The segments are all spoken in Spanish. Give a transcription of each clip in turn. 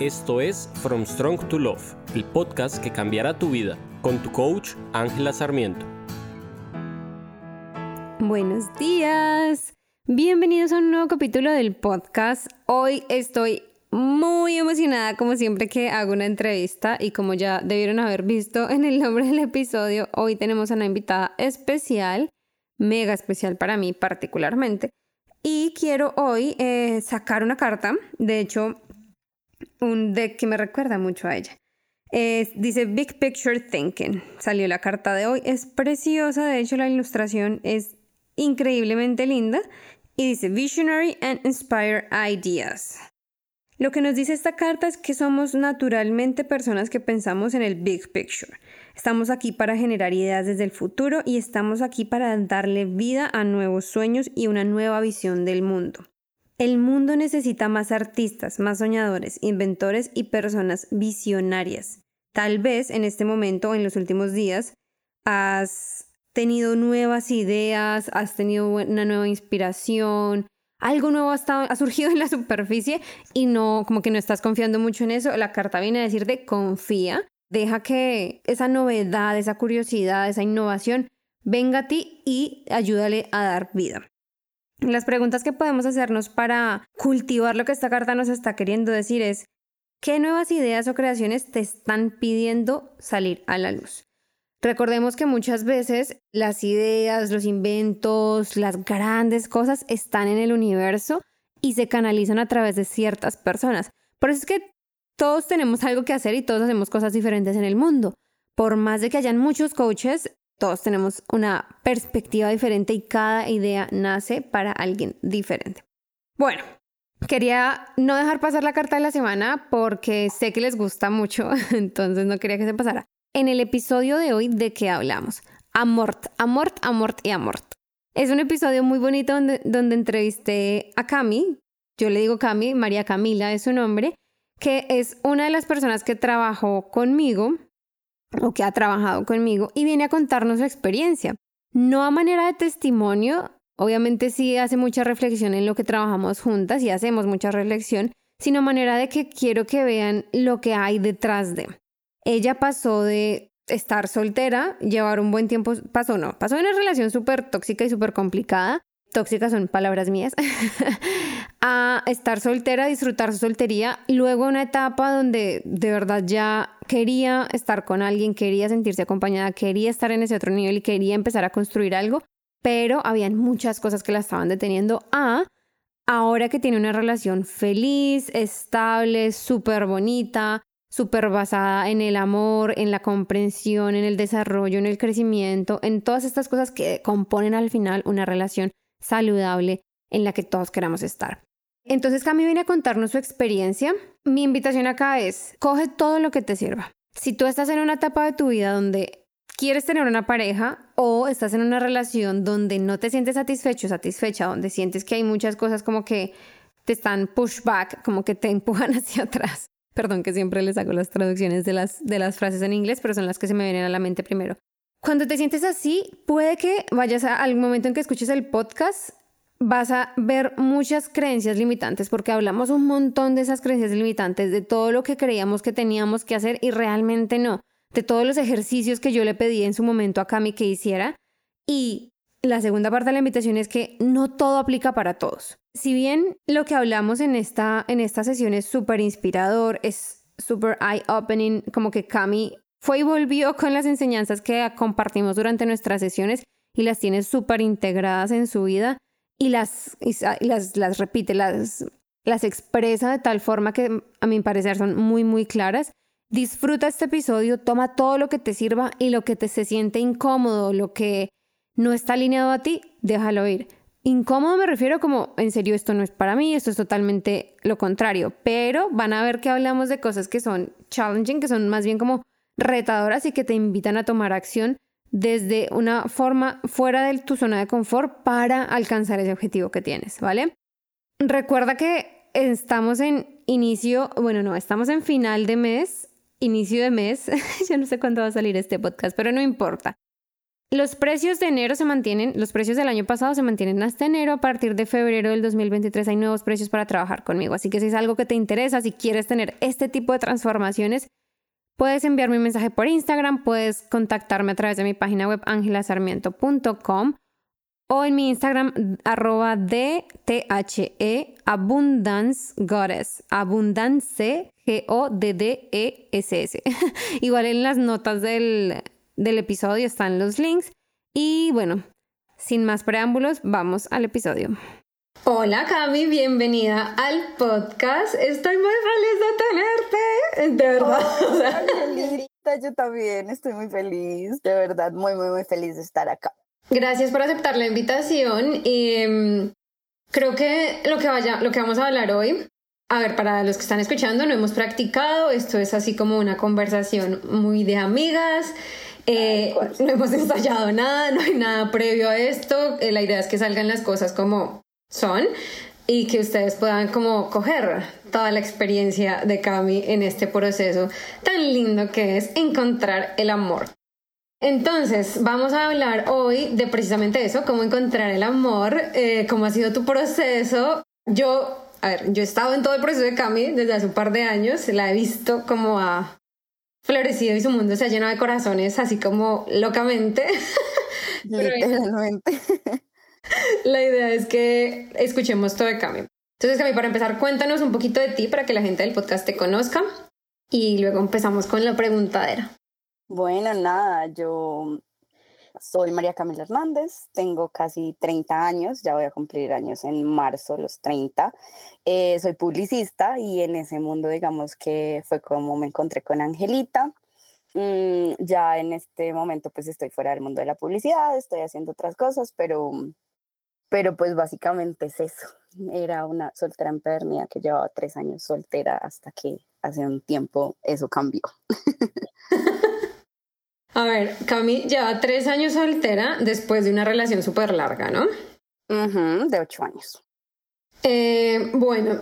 Esto es From Strong to Love, el podcast que cambiará tu vida, con tu coach Ángela Sarmiento. Buenos días. Bienvenidos a un nuevo capítulo del podcast. Hoy estoy muy emocionada como siempre que hago una entrevista y como ya debieron haber visto en el nombre del episodio, hoy tenemos a una invitada especial, mega especial para mí particularmente. Y quiero hoy eh, sacar una carta. De hecho, un deck que me recuerda mucho a ella. dice Big Picture Thinking. Salió la carta de hoy. Es preciosa. De hecho, la ilustración es increíblemente linda. Y dice Visionary and Inspire Ideas. Lo que nos dice esta carta es que somos naturalmente personas que pensamos en el big picture. Estamos aquí para generar ideas desde el futuro y estamos aquí para darle vida a nuevos sueños y una nueva visión del mundo. El mundo necesita más artistas, más soñadores, inventores y personas visionarias. Tal vez en este momento en los últimos días has tenido nuevas ideas, has tenido una nueva inspiración, algo nuevo ha, surgido en la superficie y no, como que no estás confiando mucho en eso. La carta viene a decir de confía, deja que esa novedad, esa curiosidad, esa innovación venga a ti y ayúdale a dar vida. Las preguntas que podemos hacernos para cultivar lo que esta carta nos está queriendo decir es, ¿qué nuevas ideas o creaciones te están pidiendo salir a la luz? Recordemos que muchas veces las ideas, los inventos, las grandes cosas están en el universo y se canalizan a través de ciertas personas. Por eso es que todos tenemos algo que hacer y todos hacemos cosas diferentes en el mundo. Por más de que hayan muchos coaches, todos tenemos una perspectiva diferente y cada idea nace para alguien diferente. Bueno, quería no dejar pasar la carta de la semana porque sé que les gusta mucho, entonces no quería que se pasara. En el episodio de hoy, ¿de qué hablamos? Amort, amort, amort y amort. Es un episodio muy bonito donde, donde entrevisté a Cami, yo le digo Cami, María Camila es su nombre, que es una de las personas que trabajó conmigo o que ha trabajado conmigo y viene a contarnos su experiencia. No a manera de testimonio, obviamente sí hace mucha reflexión en lo que trabajamos juntas y hacemos mucha reflexión, sino a manera de que quiero que vean lo que hay detrás de. Ella pasó de estar soltera, llevar un buen tiempo, pasó no, pasó en una relación súper tóxica y súper complicada, tóxicas son palabras mías, a estar soltera, disfrutar su soltería, luego una etapa donde de verdad ya quería estar con alguien, quería sentirse acompañada, quería estar en ese otro nivel y quería empezar a construir algo, pero habían muchas cosas que la estaban deteniendo a ahora que tiene una relación feliz, estable, súper bonita, súper basada en el amor, en la comprensión, en el desarrollo, en el crecimiento, en todas estas cosas que componen al final una relación saludable en la que todos queramos estar. Entonces Cami viene a contarnos su experiencia. Mi invitación acá es, coge todo lo que te sirva. Si tú estás en una etapa de tu vida donde quieres tener una pareja o estás en una relación donde no te sientes satisfecho, satisfecha, donde sientes que hay muchas cosas como que te están push back, como que te empujan hacia atrás. Perdón que siempre les hago las traducciones de las, de las frases en inglés, pero son las que se me vienen a la mente primero. Cuando te sientes así, puede que vayas al momento en que escuches el podcast vas a ver muchas creencias limitantes porque hablamos un montón de esas creencias limitantes, de todo lo que creíamos que teníamos que hacer y realmente no, de todos los ejercicios que yo le pedí en su momento a Cami que hiciera. Y la segunda parte de la invitación es que no todo aplica para todos. Si bien lo que hablamos en esta, en esta sesión es súper inspirador, es súper eye-opening, como que Cami fue y volvió con las enseñanzas que compartimos durante nuestras sesiones y las tiene súper integradas en su vida, y las, las, las repite, las, las expresa de tal forma que a mi parecer son muy, muy claras. Disfruta este episodio, toma todo lo que te sirva y lo que te se siente incómodo, lo que no está alineado a ti, déjalo ir. Incómodo me refiero como, en serio, esto no es para mí, esto es totalmente lo contrario, pero van a ver que hablamos de cosas que son challenging, que son más bien como retadoras y que te invitan a tomar acción desde una forma fuera de tu zona de confort para alcanzar ese objetivo que tienes, ¿vale? Recuerda que estamos en inicio, bueno, no, estamos en final de mes, inicio de mes, ya no sé cuándo va a salir este podcast, pero no importa. Los precios de enero se mantienen, los precios del año pasado se mantienen hasta enero. A partir de febrero del 2023 hay nuevos precios para trabajar conmigo. Así que si es algo que te interesa, si quieres tener este tipo de transformaciones, puedes enviarme un mensaje por Instagram, puedes contactarme a través de mi página web angelasarmiento.com o en mi Instagram arroba DTHE Abundance Goddess. Abundance G-O-D-D-E-S-S. Igual en las notas del, del episodio están los links. Y bueno, sin más preámbulos, vamos al episodio. Hola Cami, bienvenida al podcast. Estoy muy feliz de tenerte, de verdad. Oh, yo también estoy muy feliz, de verdad, muy, muy, muy feliz de estar acá. Gracias por aceptar la invitación. Y, em, creo que lo que, vaya, lo que vamos a hablar hoy, a ver, para los que están escuchando, no hemos practicado, esto es así como una conversación muy de amigas. Eh, no hemos ensayado nada, no hay nada previo a esto. Eh, la idea es que salgan las cosas como son y que ustedes puedan como coger toda la experiencia de Cami en este proceso tan lindo que es encontrar el amor. Entonces, vamos a hablar hoy de precisamente eso, cómo encontrar el amor, eh, cómo ha sido tu proceso. Yo, a ver, yo he estado en todo el proceso de Cami desde hace un par de años, la he visto como ha florecido y su mundo se ha llenado de corazones así como locamente. Literalmente. La idea es que escuchemos todo de Cami. Entonces, Cami, para empezar, cuéntanos un poquito de ti para que la gente del podcast te conozca y luego empezamos con la preguntadera. Bueno, nada, yo soy María Camila Hernández, tengo casi 30 años, ya voy a cumplir años en marzo, los 30. Eh, soy publicista y en ese mundo, digamos que fue como me encontré con Angelita. Mm, ya en este momento pues estoy fuera del mundo de la publicidad, estoy haciendo otras cosas, pero, pero pues básicamente es eso. Era una soltera empedernida que llevaba tres años soltera hasta que hace un tiempo eso cambió. A ver, Cami lleva tres años soltera después de una relación súper larga, ¿no? de ocho años. Eh, bueno,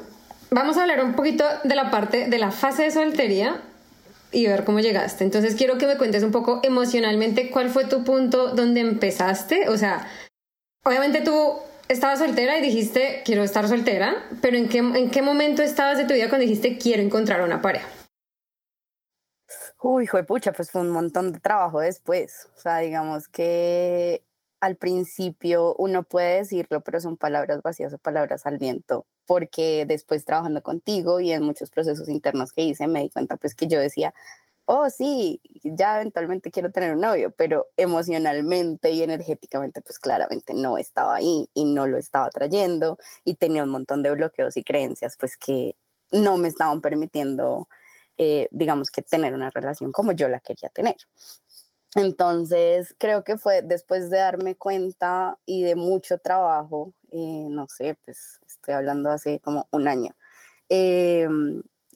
vamos a hablar un poquito de la parte de la fase de soltería y ver cómo llegaste. Entonces quiero que me cuentes un poco emocionalmente cuál fue tu punto donde empezaste. O sea, obviamente tú estabas soltera y dijiste quiero estar soltera, pero ¿en qué, en qué momento estabas de tu vida cuando dijiste quiero encontrar una pareja? Uy, hijo de pucha, pues fue un montón de trabajo después. O sea, digamos que al principio uno puede decirlo, pero son palabras vacías o palabras al viento, porque después trabajando contigo y en muchos procesos internos que hice, me di cuenta pues que yo decía, oh sí, ya eventualmente quiero tener un novio, pero emocionalmente y energéticamente pues claramente no estaba ahí y no lo estaba trayendo y tenía un montón de bloqueos y creencias pues que no me estaban permitiendo eh, digamos que tener una relación como yo la quería tener. Entonces, creo que fue después de darme cuenta y de mucho trabajo, eh, no sé, pues estoy hablando hace como un año, eh,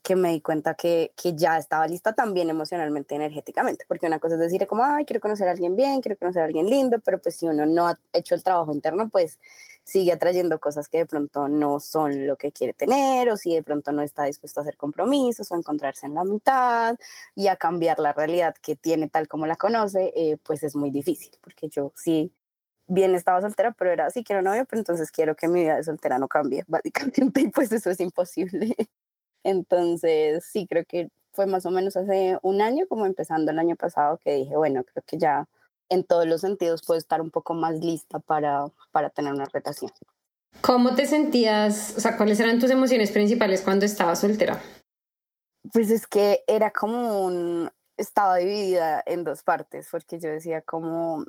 que me di cuenta que, que, ya estaba lista también emocionalmente, energéticamente, porque una cosa es decir como, ay, quiero conocer a alguien bien, quiero conocer a alguien lindo, pero pues si uno no ha hecho el trabajo interno, pues sigue atrayendo cosas que de pronto no son lo que quiere tener, o si de pronto no está dispuesto a hacer compromisos o a encontrarse en la mitad y a cambiar la realidad que tiene tal como la conoce, eh, pues es muy difícil, porque yo sí bien estaba soltera, pero era así, quiero novio, pero entonces quiero que mi vida de soltera no cambie, básicamente, y pues eso es imposible. Entonces, sí, creo que fue más o menos hace un año, como empezando el año pasado, que dije, bueno, creo que ya en todos los sentidos puedo estar un poco más lista para, para tener una relación. ¿Cómo te sentías? O sea, ¿cuáles eran tus emociones principales cuando estabas soltera? Pues es que era como un... Estaba dividida en dos partes, porque yo decía como,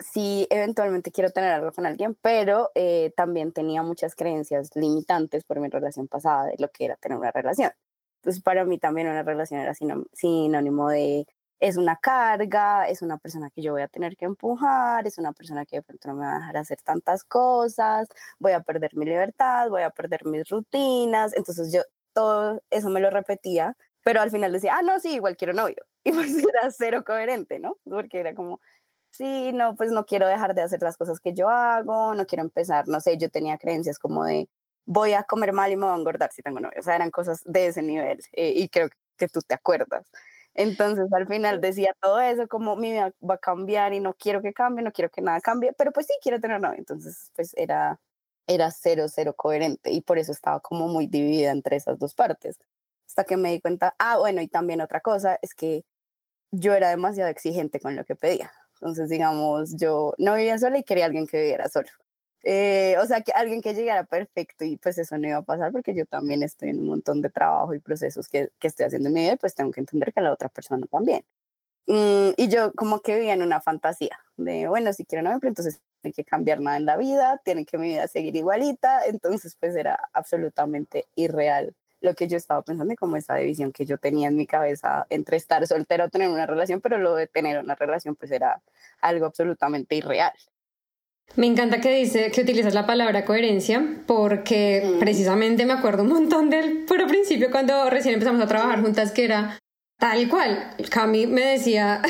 sí, eventualmente quiero tener algo con alguien, pero eh, también tenía muchas creencias limitantes por mi relación pasada de lo que era tener una relación. Entonces, para mí también una relación era sinónimo de es una carga, es una persona que yo voy a tener que empujar, es una persona que de pronto no me va a dejar hacer tantas cosas, voy a perder mi libertad, voy a perder mis rutinas. Entonces yo todo eso me lo repetía, pero al final decía, ah, no, sí, igual quiero novio. Y pues era cero coherente, ¿no? Porque era como, sí, no, pues no quiero dejar de hacer las cosas que yo hago, no quiero empezar, no sé, yo tenía creencias como de, voy a comer mal y me voy a engordar si tengo novio. O sea, eran cosas de ese nivel eh, y creo que tú te acuerdas. Entonces al final decía todo eso, como mi vida va a cambiar y no quiero que cambie, no quiero que nada cambie, pero pues sí quiero tener novio. Entonces pues era, era cero, cero coherente y por eso estaba como muy dividida entre esas dos partes. Hasta que me di cuenta, ah, bueno, y también otra cosa es que yo era demasiado exigente con lo que pedía. Entonces, digamos, yo no vivía sola y quería alguien que viviera solo. Eh, o sea, que alguien que llegara perfecto y pues eso no iba a pasar porque yo también estoy en un montón de trabajo y procesos que, que estoy haciendo en mi vida y pues tengo que entender que la otra persona también. Mm, y yo como que vivía en una fantasía de, bueno, si quiero novio, pero entonces tiene que cambiar nada en la vida, tiene que mi vida seguir igualita, entonces pues era absolutamente irreal lo que yo estaba pensando y como esa división que yo tenía en mi cabeza entre estar soltero o tener una relación, pero lo de tener una relación pues era algo absolutamente irreal. Me encanta que dice que utilizas la palabra coherencia porque precisamente me acuerdo un montón del puro principio cuando recién empezamos a trabajar juntas que era tal cual. Cami me decía,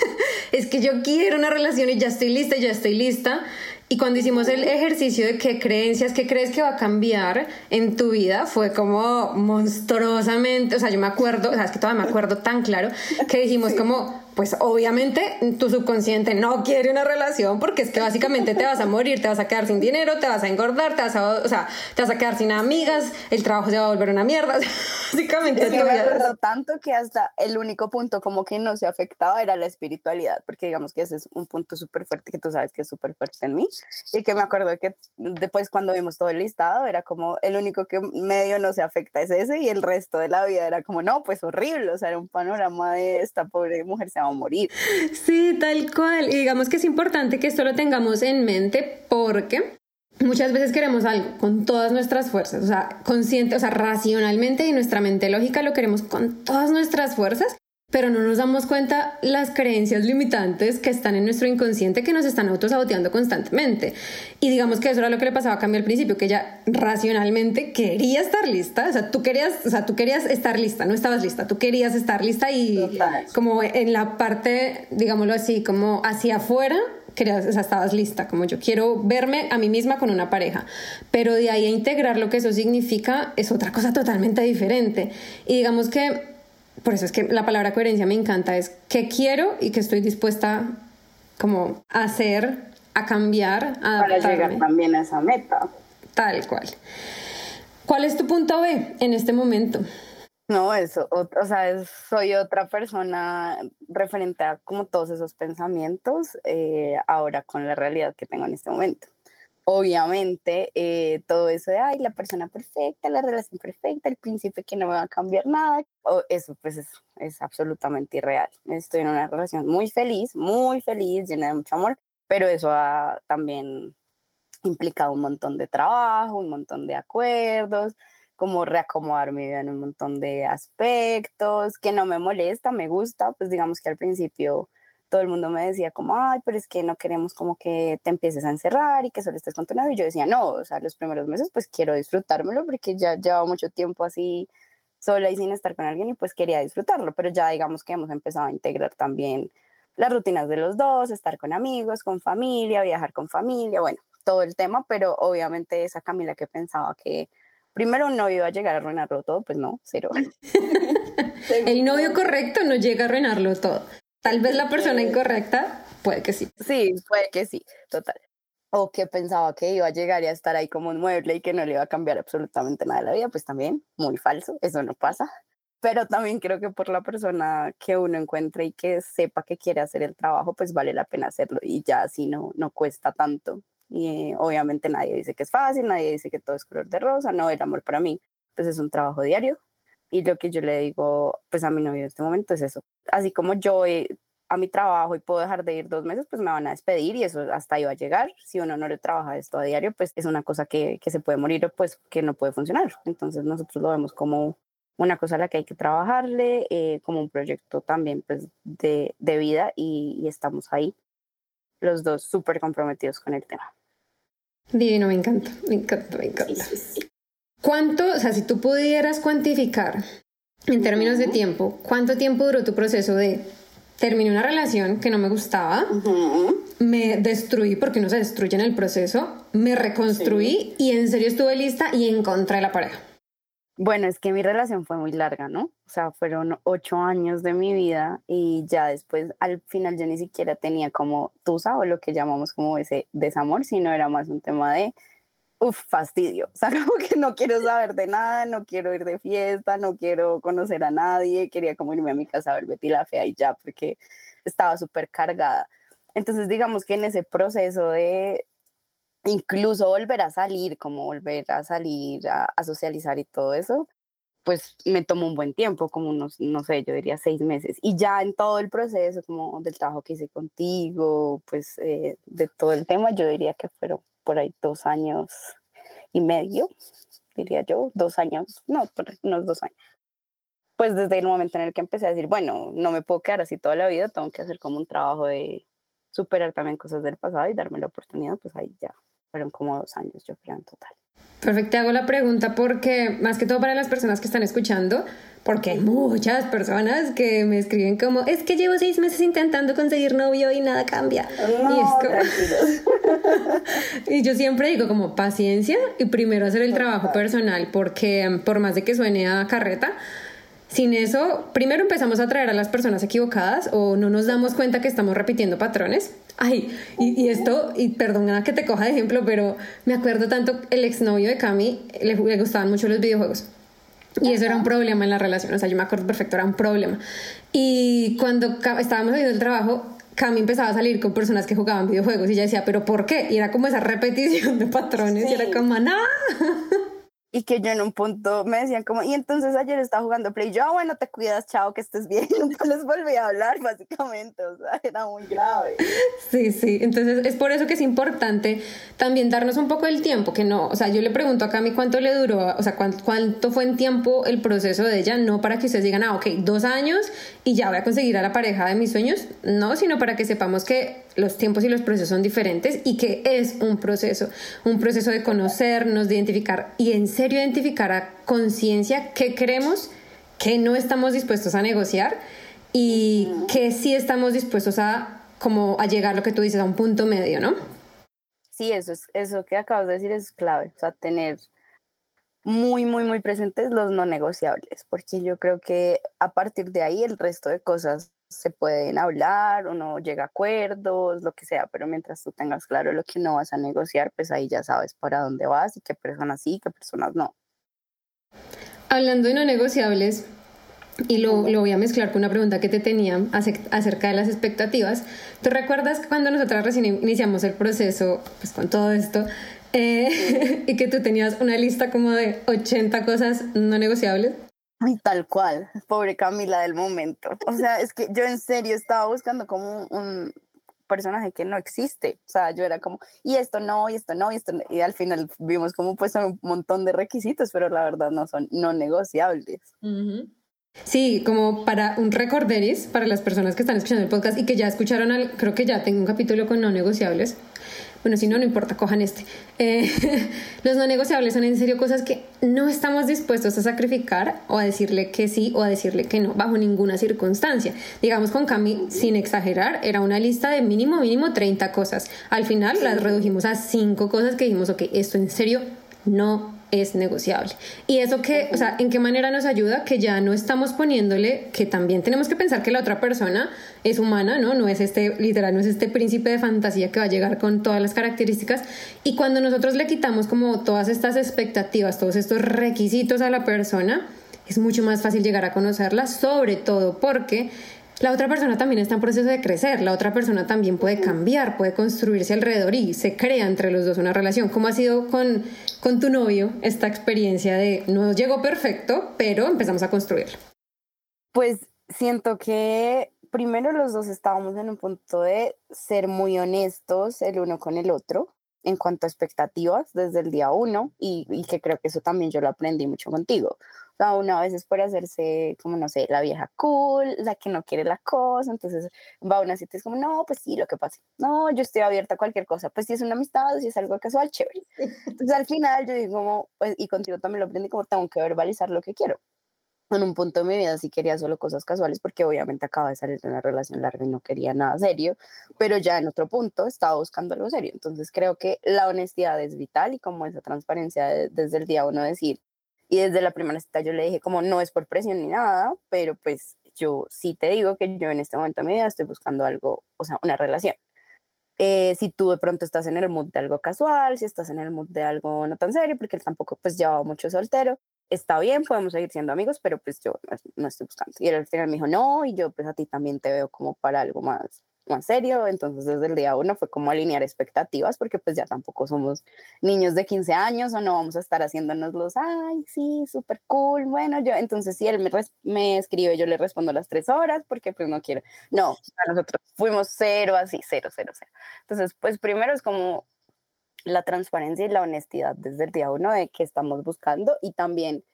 es que yo quiero una relación y ya estoy lista, ya estoy lista. Y cuando hicimos el ejercicio de qué creencias, qué crees que va a cambiar en tu vida, fue como monstruosamente, o sea, yo me acuerdo, o sea, es que todavía me acuerdo tan claro, que dijimos como, pues obviamente tu subconsciente no quiere una relación porque es que básicamente te vas a morir, te vas a quedar sin dinero, te vas a engordar, te vas a, o sea, te vas a quedar sin amigas, el trabajo se va a volver una mierda. básicamente es que me acuerdo tanto que hasta el único punto como que no se afectaba era la espiritualidad, porque digamos que ese es un punto súper fuerte que tú sabes que es súper fuerte en mí y que me acuerdo que después cuando vimos todo el listado era como el único que medio no se afecta es ese y el resto de la vida era como no, pues horrible, o sea, era un panorama de esta pobre mujer se morir. Sí, tal cual. Y digamos que es importante que esto lo tengamos en mente porque muchas veces queremos algo con todas nuestras fuerzas, o sea, consciente, o sea, racionalmente y nuestra mente lógica lo queremos con todas nuestras fuerzas pero no nos damos cuenta las creencias limitantes que están en nuestro inconsciente que nos están autosaboteando constantemente. Y digamos que eso era lo que le pasaba a Cami al principio, que ella racionalmente quería estar lista, o sea, tú querías, o sea, tú querías estar lista, no estabas lista, tú querías estar lista y como en la parte, digámoslo así, como hacia afuera, querías, o sea, estabas lista, como yo quiero verme a mí misma con una pareja, pero de ahí a integrar lo que eso significa es otra cosa totalmente diferente. Y digamos que por eso es que la palabra coherencia me encanta, es qué quiero y qué estoy dispuesta como a hacer, a cambiar, a Para llegar también a esa meta. Tal cual. ¿Cuál es tu punto B en este momento? No, eso, o, o sea, soy otra persona referente a como todos esos pensamientos eh, ahora con la realidad que tengo en este momento obviamente eh, todo eso de, ay, la persona perfecta, la relación perfecta, el príncipe que no me va a cambiar nada, o eso pues es, es absolutamente irreal. Estoy en una relación muy feliz, muy feliz, llena de mucho amor, pero eso ha también implicado un montón de trabajo, un montón de acuerdos, como reacomodar mi vida en un montón de aspectos, que no me molesta, me gusta, pues digamos que al principio todo el mundo me decía como, ay, pero es que no queremos como que te empieces a encerrar y que solo estés con tu novio. Y yo decía, no, o sea, los primeros meses pues quiero disfrutármelo porque ya llevo mucho tiempo así sola y sin estar con alguien y pues quería disfrutarlo, pero ya digamos que hemos empezado a integrar también las rutinas de los dos, estar con amigos, con familia, viajar con familia, bueno, todo el tema, pero obviamente esa Camila que pensaba que primero un novio iba a llegar a arruinarlo todo, pues no, cero. el novio correcto no llega a arruinarlo todo. Tal vez la persona incorrecta, puede que sí. Sí, puede que sí, total. O que pensaba que iba a llegar y a estar ahí como un mueble y que no le iba a cambiar absolutamente nada de la vida, pues también, muy falso, eso no pasa. Pero también creo que por la persona que uno encuentre y que sepa que quiere hacer el trabajo, pues vale la pena hacerlo y ya así no, no cuesta tanto. Y obviamente nadie dice que es fácil, nadie dice que todo es color de rosa, no, el amor para mí, pues es un trabajo diario, y lo que yo le digo, pues a mi novio en este momento es eso. Así como yo a mi trabajo y puedo dejar de ir dos meses, pues me van a despedir y eso hasta ahí va a llegar. Si uno no le trabaja esto a diario, pues es una cosa que, que se puede morir o pues que no puede funcionar. Entonces nosotros lo vemos como una cosa a la que hay que trabajarle, eh, como un proyecto también pues de, de vida y, y, estamos ahí los dos súper comprometidos con el tema. Divino, me encanta, me encanta, me encanta. ¿Cuánto, o sea, si tú pudieras cuantificar en términos de tiempo, cuánto tiempo duró tu proceso de terminé una relación que no me gustaba, me destruí porque uno se destruye en el proceso, me reconstruí y en serio estuve lista y encontré la pareja? Bueno, es que mi relación fue muy larga, ¿no? O sea, fueron ocho años de mi vida y ya después, al final yo ni siquiera tenía como tusa o lo que llamamos como ese desamor, sino era más un tema de, uff, fastidio. O sea, como que no quiero saber de nada, no quiero ir de fiesta, no quiero conocer a nadie, quería como irme a mi casa a ver Betty la Fea y ya, porque estaba súper cargada. Entonces, digamos que en ese proceso de, incluso volver a salir, como volver a salir a, socializar y todo eso, pues me tomó un buen tiempo, como unos, no sé, yo diría seis meses. Y ya en todo el proceso, como del trabajo que hice contigo, pues eh, de todo el tema, yo diría que fueron por ahí dos años y medio, diría yo, dos años, no, por unos dos años. Pues desde el momento en el que empecé a decir, bueno, no me puedo quedar así toda la vida, tengo que hacer como un trabajo de superar también cosas del pasado y darme la oportunidad, pues ahí ya fueron como dos años, yo creo, en total. Perfecto, te hago la pregunta porque, más que todo para las personas que están escuchando, porque hay muchas personas que me escriben como, es que llevo seis meses intentando conseguir novio y nada cambia. y, y yo siempre digo como paciencia y primero hacer el trabajo personal, porque por más de que suene a carreta, sin eso, primero empezamos a atraer a las personas equivocadas o no nos damos cuenta que estamos repitiendo patrones. Ay, y, esto, y perdona que te coja de ejemplo, pero me acuerdo tanto, el exnovio de Cami le, le gustaban mucho los videojuegos. Y eso era un problema en la relación, o sea, yo me acuerdo perfecto, era un problema. Y cuando estábamos haciendo el trabajo, Cami empezaba a salir con personas que jugaban videojuegos y ella decía, ¿pero por qué? Y era como esa repetición de patrones y era como, ¡no! Y que yo en un punto me decían como, y entonces ayer estaba jugando Play, yo, ah, bueno, te cuidas, chao, que estés bien, nunca les volví a hablar, básicamente, o sea, era muy grave. Sí, sí, entonces es por eso que es importante también darnos un poco el tiempo, que no, o sea, yo le pregunto a Cami cuánto le duró, o sea, cuánto, cuánto fue en tiempo el proceso de ella, no para que ustedes digan, ah, ok, dos años y ya voy a conseguir a la pareja de mis sueños, no, sino para que sepamos que los tiempos y los procesos son diferentes y que es un proceso, un proceso de conocernos, de identificar y en serio identificar a conciencia qué queremos, qué no estamos dispuestos a negociar y que sí estamos dispuestos a como a llegar lo que tú dices a un punto medio, ¿no? Sí, eso es eso que acabas de decir es clave, o sea, tener muy, muy, muy presentes los no negociables, porque yo creo que a partir de ahí el resto de cosas se pueden hablar, uno llega a acuerdos, lo que sea, pero mientras tú tengas claro lo que no vas a negociar, pues ahí ya sabes para dónde vas y qué personas sí, qué personas no. Hablando de no negociables, y lo, lo, voy a mezclar con una pregunta que te tenía acerca de las expectativas. ¿Tú recuerdas cuando nosotras recién iniciamos el proceso, pues con todo esto, eh, y que tú tenías una lista como de 80 cosas no negociables? Tal cual, pobre Camila del momento. O sea, es que yo en serio estaba buscando como un personaje que no existe. O sea, yo era como, y esto no, y esto no, y esto no. Y al final vimos como pues un montón de requisitos, pero la verdad no son no negociables. Sí, como para un recorderis, para las personas que están escuchando el podcast y que ya escucharon, al, creo que ya tengo un capítulo con no negociables. Bueno, si no, no importa, cojan este. Eh, los no negociables son en serio cosas que no estamos dispuestos a sacrificar o a decirle que sí o a decirle que no, bajo ninguna circunstancia. Digamos, con Cami, sin exagerar, era una lista de mínimo, mínimo 30 cosas. Al final las redujimos a 5 cosas que dijimos, ok, esto en serio no es negociable. Y eso que, o sea, ¿en qué manera nos ayuda? Que ya no estamos poniéndole, que también tenemos que pensar que la otra persona es humana, ¿no? No es este, literal, no es este príncipe de fantasía que va a llegar con todas las características. Y cuando nosotros le quitamos como todas estas expectativas, todos estos requisitos a la persona, es mucho más fácil llegar a conocerla, sobre todo porque la otra persona también está en proceso de crecer, la otra persona también puede cambiar, puede construirse alrededor y se crea entre los dos una relación. ¿Cómo ha sido con, con tu novio esta experiencia de no llegó perfecto, pero empezamos a construirlo? Pues siento que primero los dos estábamos en un punto de ser muy honestos el uno con el otro en cuanto a expectativas desde el día uno y, y que creo que eso también yo lo aprendí mucho contigo sea, una vez es por hacerse, como no sé, la vieja cool, la que no quiere la cosa, entonces va a una cita y es como, no, pues sí, lo que pasa. No, yo estoy abierta a cualquier cosa. Pues si es una amistad, si es algo casual, chévere. Entonces al final yo digo como, pues, y contigo también lo aprendí, como tengo que verbalizar lo que quiero. En un punto de mi vida sí quería solo cosas casuales porque obviamente acaba de salir de una relación larga y no quería nada serio, pero ya en otro punto estaba buscando algo serio. Entonces creo que la honestidad es vital y como esa transparencia desde el día uno decir, Y desde la primera cita yo le dije como no es por presión ni nada, pero pues yo sí te digo que yo en este momento de mi vida estoy buscando algo, o sea, una relación. Eh, si tú de pronto estás en el mood de algo casual, si estás en el mood de algo no tan serio, porque él tampoco pues llevaba mucho soltero, está bien, podemos seguir siendo amigos, pero pues yo no, estoy buscando. Y él al final me dijo, no, y yo pues a ti también te veo como para algo más, más serio, entonces desde el día uno fue como alinear expectativas, porque pues ya tampoco somos niños de 15 años o no vamos a estar haciéndonos los, ay, sí, súper cool, bueno, yo, entonces si él me, me escribe, yo le respondo las tres horas, porque pues no quiero, no, nosotros fuimos cero, así, cero, cero, cero. Entonces, pues primero es como la transparencia y la honestidad desde el día uno de qué estamos buscando y también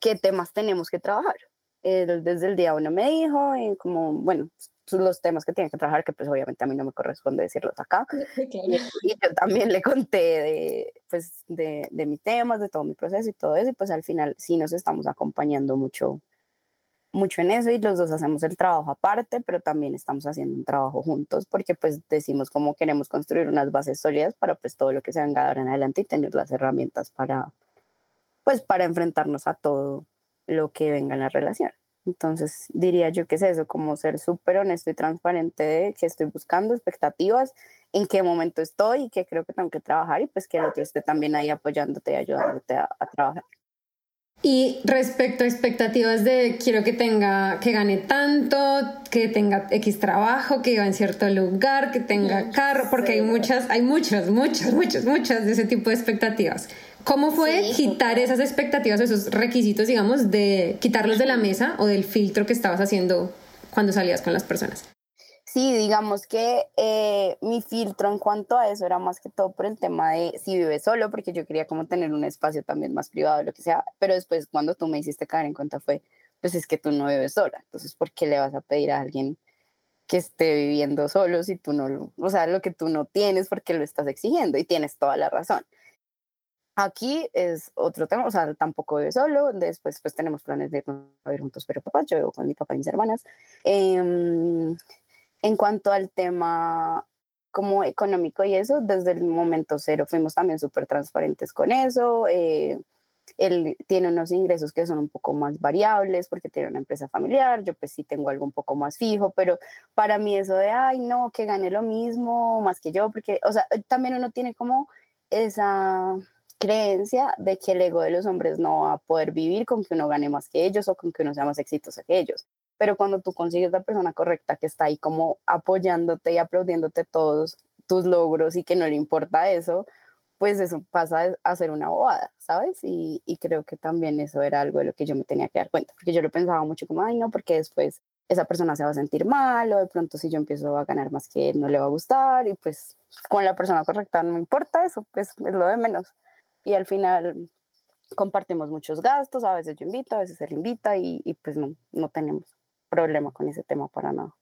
qué temas tenemos que trabajar. desde el día uno me dijo, y como, bueno, los temas que tienen que trabajar, que pues obviamente a mí no me corresponde decirlos acá. Y, yo también le conté de, pues, de, de mis temas, de todo mi proceso y todo eso, y pues al final sí nos estamos acompañando mucho, mucho en eso y los dos hacemos el trabajo aparte, pero también estamos haciendo un trabajo juntos porque pues decimos cómo queremos construir unas bases sólidas para pues todo lo que se venga ahora en adelante y tener las herramientas para pues para enfrentarnos a todo lo que venga en la relación. Entonces diría yo que es eso, como ser súper honesto y transparente de que estoy buscando expectativas, en qué momento estoy y que creo que tengo que trabajar y pues que el otro esté también ahí apoyándote y ayudándote a, a trabajar. Y respecto a expectativas de quiero que tenga, que gane tanto, que tenga X trabajo, que viva en cierto lugar, que tenga carro, porque hay muchas, hay muchas, muchas, muchas, muchas de ese tipo de expectativas. ¿Cómo fue quitar esas expectativas, esos requisitos, digamos, de quitarlos de la mesa o del filtro que estabas haciendo cuando salías con las personas? Sí, digamos que eh, mi filtro en cuanto a eso era más que todo por el tema de si vive solo, porque yo quería como tener un espacio también más privado, lo que sea, pero después cuando tú me hiciste caer en cuenta fue, pues es que tú no vives sola, entonces ¿por qué le vas a pedir a alguien que esté viviendo solo si tú no o sea, lo que tú no tienes porque lo estás exigiendo y tienes toda la razón. Aquí es otro tema, o sea, tampoco vive solo, después pues tenemos planes de vivir juntos, pero papá, yo vivo con mi papá y mis hermanas. Eh, en cuanto al tema como económico y eso, desde el momento cero fuimos también súper transparentes con eso. Eh, él tiene unos ingresos que son un poco más variables porque tiene una empresa familiar, yo pues sí tengo algo un poco más fijo, pero para mí eso de, ay, no, que gane lo mismo más que yo, porque, o sea, también uno tiene como esa creencia de que el ego de los hombres no va a poder vivir con que uno gane más que ellos o con que uno sea más exitoso que ellos pero cuando tú consigues la persona correcta que está ahí como apoyándote y aplaudiéndote todos tus logros y que no le importa eso, pues eso pasa a ser una bobada, ¿sabes? Y, y, creo que también eso era algo de lo que yo me tenía que dar cuenta, porque yo lo pensaba mucho como, ay, no, porque después esa persona se va a sentir mal o de pronto si yo empiezo a ganar más que él no le va a gustar y pues con la persona correcta no me importa eso, pues es lo de menos. Y al final compartimos muchos gastos, a veces yo invito, a veces él invita y, y pues no, no tenemos problema con ese tema para nada.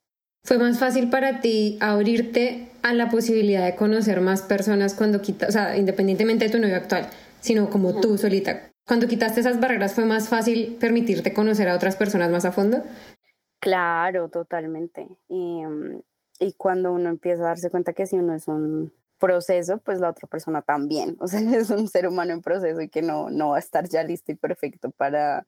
¿Fue más fácil para ti abrirte a la posibilidad de conocer más personas cuando quitas, o sea, independientemente de tu novio actual, sino como tú solita? Cuando quitaste esas barreras, ¿fue más fácil permitirte conocer a otras personas más a fondo? Claro, totalmente. Y, y cuando uno empieza a darse cuenta que si uno es un proceso, pues la otra persona también. O sea, es un ser humano en proceso y que no, no va a estar ya listo y perfecto para,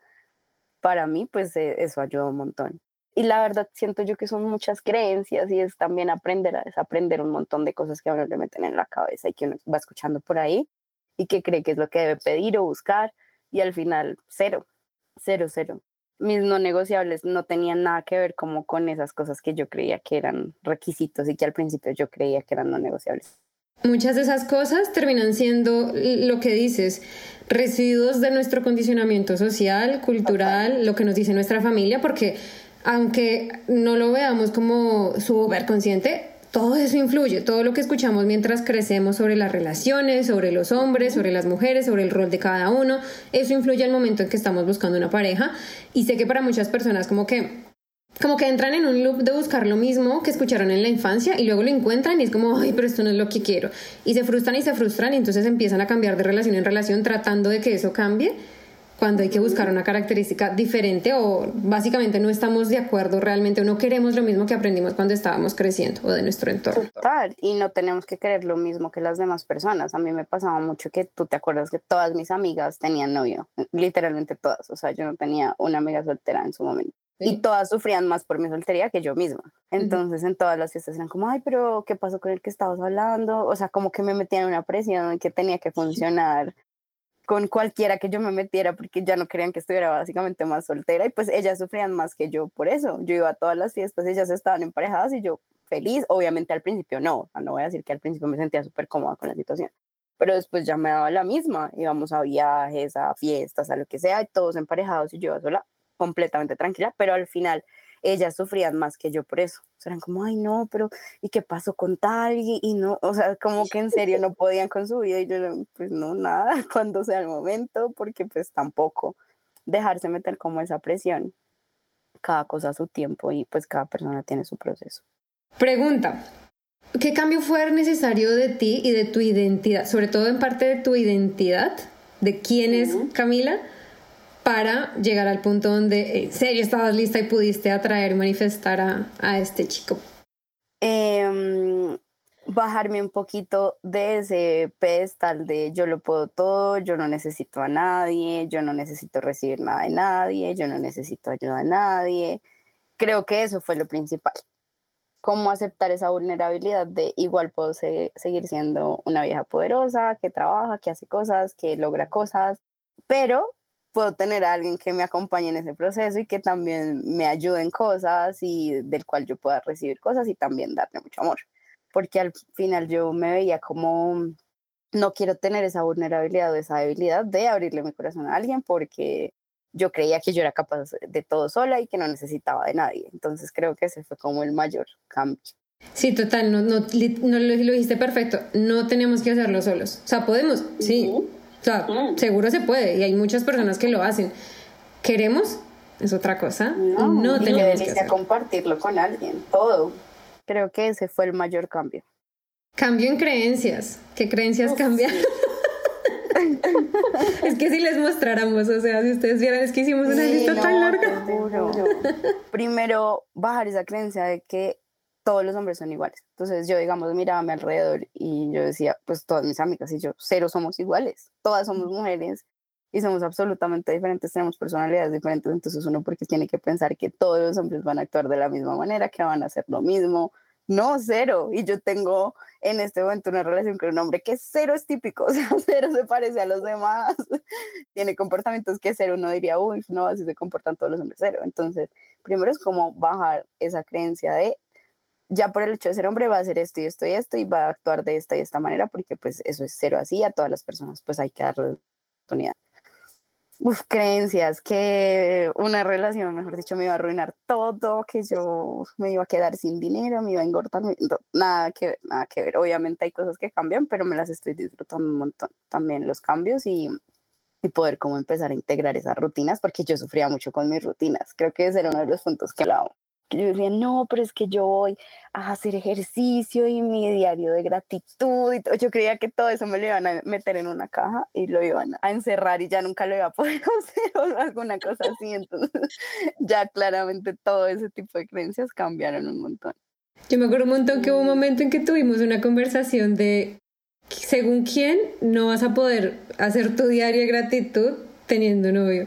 para mí, pues eh, eso ayuda un montón y la verdad siento yo que son muchas creencias y es también aprender a desaprender un montón de cosas que a uno le meten en la cabeza y que uno va escuchando por ahí y que cree que es lo que debe pedir o buscar y al final cero, cero, cero. Mis no negociables no tenían nada que ver como con esas cosas que yo creía que eran requisitos y que al principio yo creía que eran no negociables. Muchas de esas cosas terminan siendo lo que dices, residuos de nuestro condicionamiento social, cultural, lo que nos dice nuestra familia, porque aunque no lo veamos como súper consciente, todo eso influye, todo lo que escuchamos mientras crecemos sobre las relaciones, sobre los hombres, sobre las mujeres, sobre el rol de cada uno, eso influye al momento en que estamos buscando una pareja. Y sé que para muchas personas como que como que entran en un loop de buscar lo mismo que escucharon en la infancia y luego lo encuentran y es como, ay, pero esto no es lo que quiero. Y se frustran y se frustran y entonces empiezan a cambiar de relación en relación tratando de que eso cambie cuando hay que buscar una característica diferente o básicamente no estamos de acuerdo realmente o no queremos lo mismo que aprendimos cuando estábamos creciendo o de nuestro entorno. Total, y no tenemos que querer lo mismo que las demás personas. A mí me pasaba mucho que tú te acuerdas que todas mis amigas tenían novio, literalmente todas, o sea, yo no tenía una amiga soltera en su momento. Y todas sufrían más por mi soltería que yo misma. Entonces en todas las fiestas eran como, ay, pero ¿qué pasó con el que estabas hablando? O sea, como que me metían en una presión que tenía que funcionar con cualquiera que yo me metiera porque ya no querían que estuviera básicamente más soltera y pues ellas sufrían más que yo por eso. Yo iba a todas las fiestas, ellas estaban emparejadas y yo feliz, obviamente al principio no, no voy a decir que al principio me sentía súper cómoda con la situación, pero después ya me daba la misma, íbamos a viajes, a fiestas, a lo que sea, y todos emparejados y yo sola completamente tranquila, pero al final ellas sufrían más que yo por eso. eran como, ay, no, pero ¿y qué pasó con tal? Y, no, o sea, como que en serio no podían con su vida y yo, pues no, nada, cuando sea el momento, porque pues tampoco dejarse meter como esa presión. Cada cosa a su tiempo y pues cada persona tiene su proceso. Pregunta, ¿qué cambio fue necesario de ti y de tu identidad, sobre todo en parte de tu identidad, de quién es Camila? Para llegar al punto donde en serio estabas lista y pudiste atraer manifestar a, a este chico? Em, bajarme un poquito de ese pedestal de yo lo puedo todo, yo no necesito a nadie, yo no necesito recibir nada de nadie, yo no necesito ayuda de nadie. Creo que eso fue lo principal. Cómo aceptar esa vulnerabilidad de igual puedo seguir siendo una vieja poderosa, que trabaja, que hace cosas, que logra cosas, pero puedo tener a alguien que me acompañe en ese proceso y que también me ayude en cosas y del cual yo pueda recibir cosas y también darle mucho amor. Porque al final yo me veía como no quiero tener esa vulnerabilidad o esa debilidad de abrirle mi corazón a alguien porque yo creía que yo era capaz de todo sola y que no necesitaba de nadie. Entonces creo que ese fue como el mayor cambio. Sí, total, no, no, no lo, dijiste perfecto. No tenemos que hacerlo solos. O sea, podemos, sí, o sea, mm. seguro se puede y hay muchas personas que lo hacen. ¿Queremos? Es otra cosa. No, no tenemos que compartirlo con alguien, todo. Creo que ese fue el mayor cambio. Cambio en creencias. ¿Qué creencias cambian? es que si les mostráramos, o sea, si ustedes vieran, es que hicimos una lista tan larga. Primero, bajar esa creencia de que todos los hombres son iguales. Entonces yo, digamos, miraba a mi alrededor y yo decía, pues todas mis amigas y yo, cero somos iguales, todas somos mujeres y somos absolutamente diferentes, tenemos personalidades diferentes, entonces uno porque tiene que pensar que todos los hombres van a actuar de la misma manera, que van a hacer lo mismo. No, cero. Y yo tengo en este momento una relación con un hombre que cero es típico, o sea, cero se parece a los demás, tiene comportamientos que cero uno diría, uy, no, así se comportan todos los hombres, cero. Entonces, primero es como bajar esa creencia de ya por el hecho de ser hombre va a hacer esto y esto y esto y va a actuar de esta y esta manera porque pues eso es cero así, a todas las personas pues hay que darle oportunidad. Uf, creencias, que una relación, mejor dicho, me iba a arruinar todo, que yo me iba a quedar sin dinero, me iba a engordar, nada que ver, nada que ver. Obviamente hay cosas que cambian, pero me las estoy disfrutando un montón también los cambios y, y poder como empezar a integrar esas rutinas, porque yo sufría mucho con mis rutinas. Creo que ese era uno de los puntos que hablaba yo decía, no, pero es que yo voy a hacer ejercicio y mi diario de gratitud. Y todo. Yo creía que todo eso me lo iban a meter en una caja y lo iban a encerrar y ya nunca lo iba a poder hacer o alguna cosa así. Entonces, ya claramente todo ese tipo de creencias cambiaron un montón. Yo me acuerdo un montón que hubo un momento en que tuvimos una conversación de, según quién, no vas a poder hacer tu diario de gratitud teniendo novio.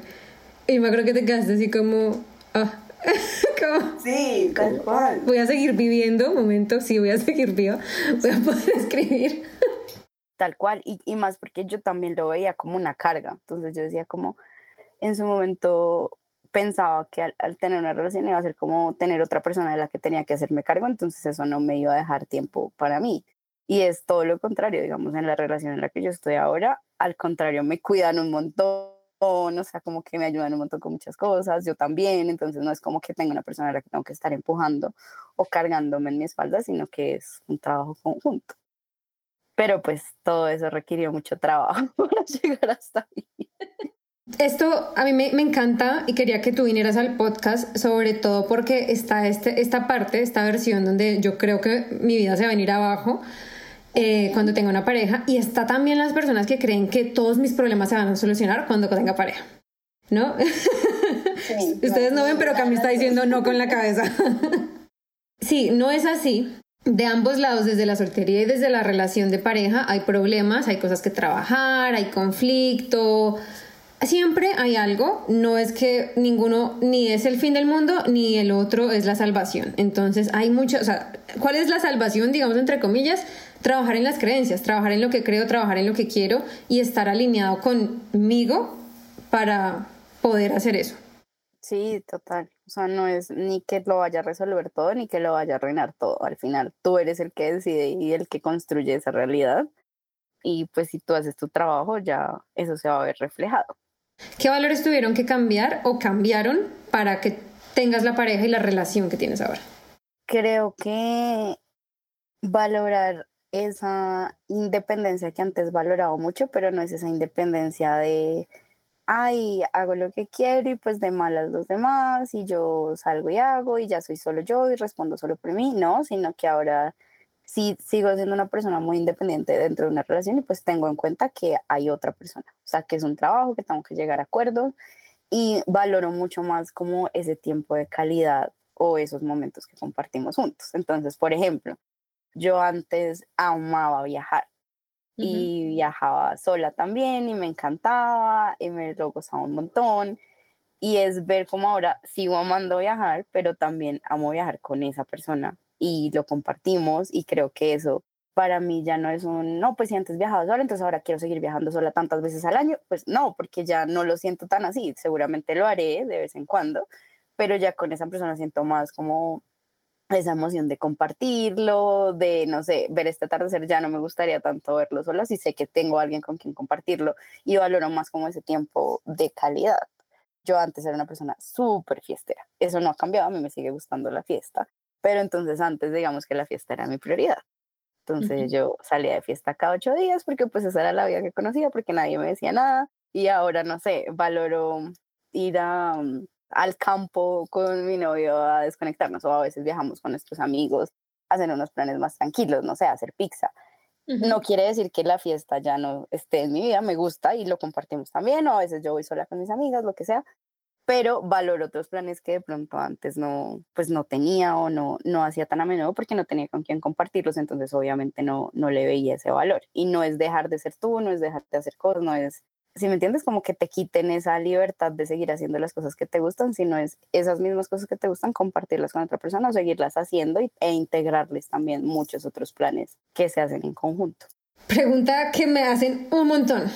Y me acuerdo que te quedaste así como, ah, Sí, tal cual. Voy a seguir viviendo, momento, sí, voy a seguir viva, voy a poder escribir. Tal cual, y, y más porque yo también lo veía como una carga. Entonces yo decía como, en su momento pensaba que al, al, tener una relación iba a ser como tener otra persona de la que tenía que hacerme cargo, entonces eso no me iba a dejar tiempo para mí. Y es todo lo contrario, digamos, en la relación en la que yo estoy ahora, al contrario, me cuidan un montón o sea, como que me ayudan un montón con muchas cosas, yo también, entonces no es como que tengo una persona a la que tengo que estar empujando o cargándome en mi espalda, sino que es un trabajo conjunto. Pero pues todo eso requirió mucho trabajo para llegar hasta ahí. Esto a mí me, me, encanta y quería que tú vinieras al podcast, sobre todo porque está este, esta parte, esta versión donde yo creo que mi vida se va a venir abajo, eh, cuando tenga una pareja y está también las personas que creen que todos mis problemas se van a solucionar cuando tenga pareja. ¿no? Ustedes no ven, pero Cami está diciendo no con la cabeza. sí, no es así. De ambos lados, desde la soltería y desde la relación de pareja, hay problemas, hay cosas que trabajar, hay conflicto. Siempre hay algo, no es que ninguno ni es el fin del mundo ni el otro es la salvación. Entonces hay mucho, o sea, ¿cuál es la salvación, digamos, entre comillas? Trabajar en las creencias, trabajar en lo que creo, trabajar en lo que quiero y estar alineado conmigo para poder hacer eso. Sí, total. O sea, no es ni que lo vaya a resolver todo, ni que lo vaya a arruinar todo. Al final, tú eres el que decide y el que construye esa realidad. Y pues si tú haces tu trabajo, ya eso se va a ver reflejado. ¿Qué valores tuvieron que cambiar o cambiaron para que tengas la pareja y la relación que tienes ahora? Creo que valorar esa independencia que antes valoraba mucho, pero no es esa independencia de ay, hago lo que quiero y pues de malas los demás y yo salgo y hago y ya soy solo yo y respondo solo por mí, no, sino que ahora sí sigo siendo una persona muy independiente dentro de una relación y pues tengo en cuenta que hay otra persona, o sea, que es un trabajo, que tengo que llegar a acuerdos y valoro mucho más como ese tiempo de calidad o esos momentos que compartimos juntos. Entonces, por ejemplo, yo antes amaba viajar y viajaba sola también y me encantaba y me lo gozaba un montón. Y es ver cómo ahora sigo amando viajar, pero también amo viajar con esa persona y lo compartimos y creo que eso para mí ya no es un, no, pues si antes viajaba sola, entonces ahora quiero seguir viajando sola tantas veces al año, pues no, porque ya no lo siento tan así, seguramente lo haré de vez en cuando, pero ya con esa persona siento más como esa emoción de compartirlo, de, no sé, ver este atardecer, ya no me gustaría tanto verlo solo, si sé que tengo alguien con quien compartirlo y valoro más como ese tiempo de calidad. Yo antes era una persona súper fiestera, eso no ha cambiado, a mí me sigue gustando la fiesta, pero entonces antes digamos que la fiesta era mi prioridad. Entonces yo salía de fiesta cada ocho días porque pues esa era la vida que conocía, porque nadie me decía nada y ahora, no sé, valoro ir a mm, al campo con mi novio a desconectarnos o a veces viajamos con nuestros amigos a hacer unos planes más tranquilos, no sé, a hacer pizza. No quiere decir que la fiesta ya no esté en mi vida, me gusta y lo compartimos también, o a veces yo voy sola con mis amigas, lo que sea, pero valoro otros planes que de pronto antes no, pues no tenía o no, no hacía tan a menudo porque no tenía con quién compartirlos, entonces obviamente no, no le veía ese valor. Y no es dejar de ser tú, no es dejar de hacer cosas, no es si me entiendes, como que te quiten esa libertad de seguir haciendo las cosas que te gustan, sino es esas mismas cosas que te gustan, compartirlas con otra persona o seguirlas haciendo e integrarles también muchos otros planes que se hacen en conjunto. Pregunta que me hacen un montón.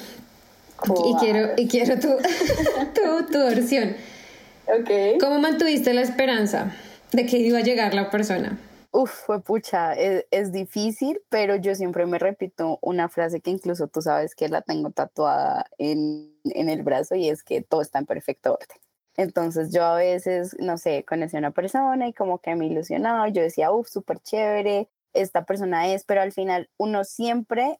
Y quiero, y quiero tu, tu, tu versión. Okay. ¿Cómo mantuviste la esperanza de que iba a llegar la persona? Uf, fue pucha, es, es, difícil, pero yo siempre me repito una frase que incluso tú sabes que la tengo tatuada en, en el brazo y es que todo está en perfecto orden. Entonces yo a veces, no sé, conocí a una persona y como que me ilusionaba, yo decía, uf, súper chévere, esta persona es, pero al final uno siempre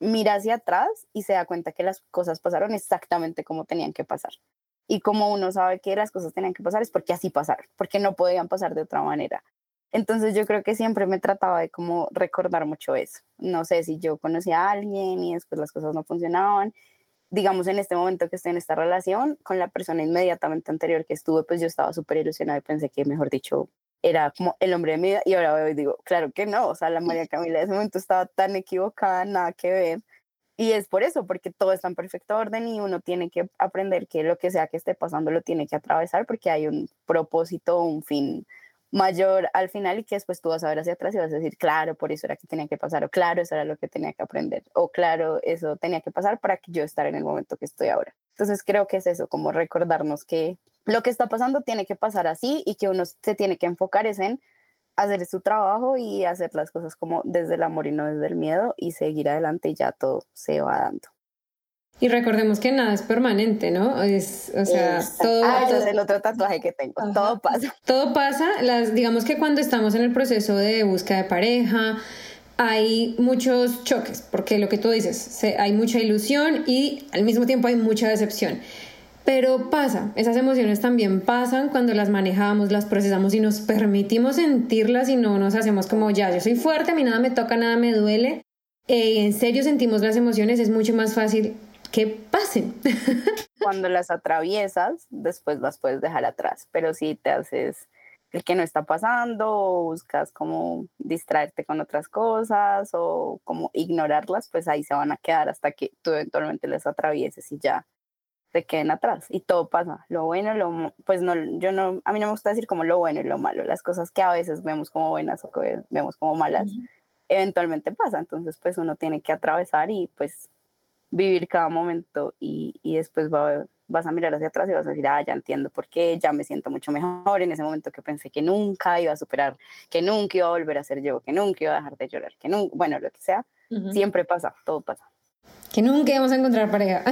mira hacia atrás y se da cuenta que las cosas pasaron exactamente como tenían que pasar. Y como uno sabe que las cosas tenían que pasar es porque así pasaron, porque no podían pasar de otra manera. Entonces yo creo que siempre me trataba de como recordar mucho eso. No sé si yo conocía a alguien y después las cosas no funcionaban. Digamos, en este momento que estoy en esta relación, con la persona inmediatamente anterior que estuve, pues yo estaba súper ilusionada y pensé que, mejor dicho, era como el hombre de mi vida. Y ahora veo y digo, claro que no. O sea, la María Camila de ese momento estaba tan equivocada, nada que ver. Y es por eso, porque todo está en perfecto orden y uno tiene que aprender que lo que sea que esté pasando lo tiene que atravesar porque hay un propósito, un fin mayor al final y que después tú vas a ver hacia atrás y vas a decir, claro, por eso era que tenía que pasar, o claro, eso era lo que tenía que aprender, o claro, eso tenía que pasar para que yo estar en el momento que estoy ahora. Entonces creo que es eso, como recordarnos que lo que está pasando tiene que pasar así y que uno se tiene que enfocar es en hacer su trabajo y hacer las cosas como desde el amor y no desde el miedo y seguir adelante y ya todo se va dando. Y recordemos que nada es permanente, ¿no? Es, o sea, todo. Ah, es el otro tatuaje que tengo. Todo pasa. Todo pasa. Las, digamos que cuando estamos en el proceso de búsqueda de pareja, hay muchos choques, porque lo que tú dices, hay mucha ilusión y al mismo tiempo hay mucha decepción. Pero pasa, esas emociones también pasan cuando las manejamos, las procesamos y nos permitimos sentirlas y no nos hacemos como ya, yo soy fuerte, a mí nada me toca, nada me duele. Eh, en serio sentimos las emociones, es mucho más fácil que pasen. Cuando las atraviesas, después las puedes dejar atrás, pero si te haces el que no está pasando o buscas como distraerte con otras cosas o como ignorarlas, pues ahí se van a quedar hasta que tú eventualmente las atravieses y ya se queden atrás y todo pasa, lo bueno, lo pues no yo no a mí no me gusta decir como lo bueno y lo malo, las cosas que a veces vemos como buenas o que vemos como malas, eventualmente pasa, entonces pues uno tiene que atravesar y pues vivir cada momento y, y después va, vas a mirar hacia atrás y vas a decir, ah, ya entiendo por qué, ya me siento mucho mejor en ese momento que pensé que nunca iba a superar, que nunca iba a volver a ser yo, que nunca iba a dejar de llorar, que nunca, bueno, lo que sea, siempre pasa, todo pasa. Que nunca íbamos a encontrar pareja.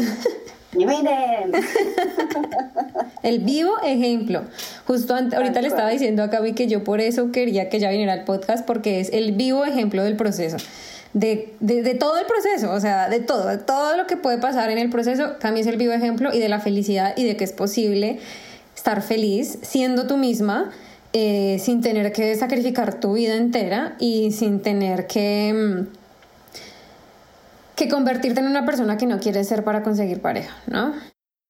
Y miren. El vivo ejemplo. Justo ahorita le estaba diciendo a Gaby que yo por eso quería que ya viniera al podcast porque es el vivo ejemplo del proceso de, todo el proceso, o sea, de todo, de todo lo que puede pasar en el proceso, Cami es el vivo ejemplo y de la felicidad y de que es posible estar feliz siendo tú misma, eh, sin tener que sacrificar tu vida entera y sin tener que, mm, que convertirte en una persona que no quieres ser para conseguir pareja, ¿no?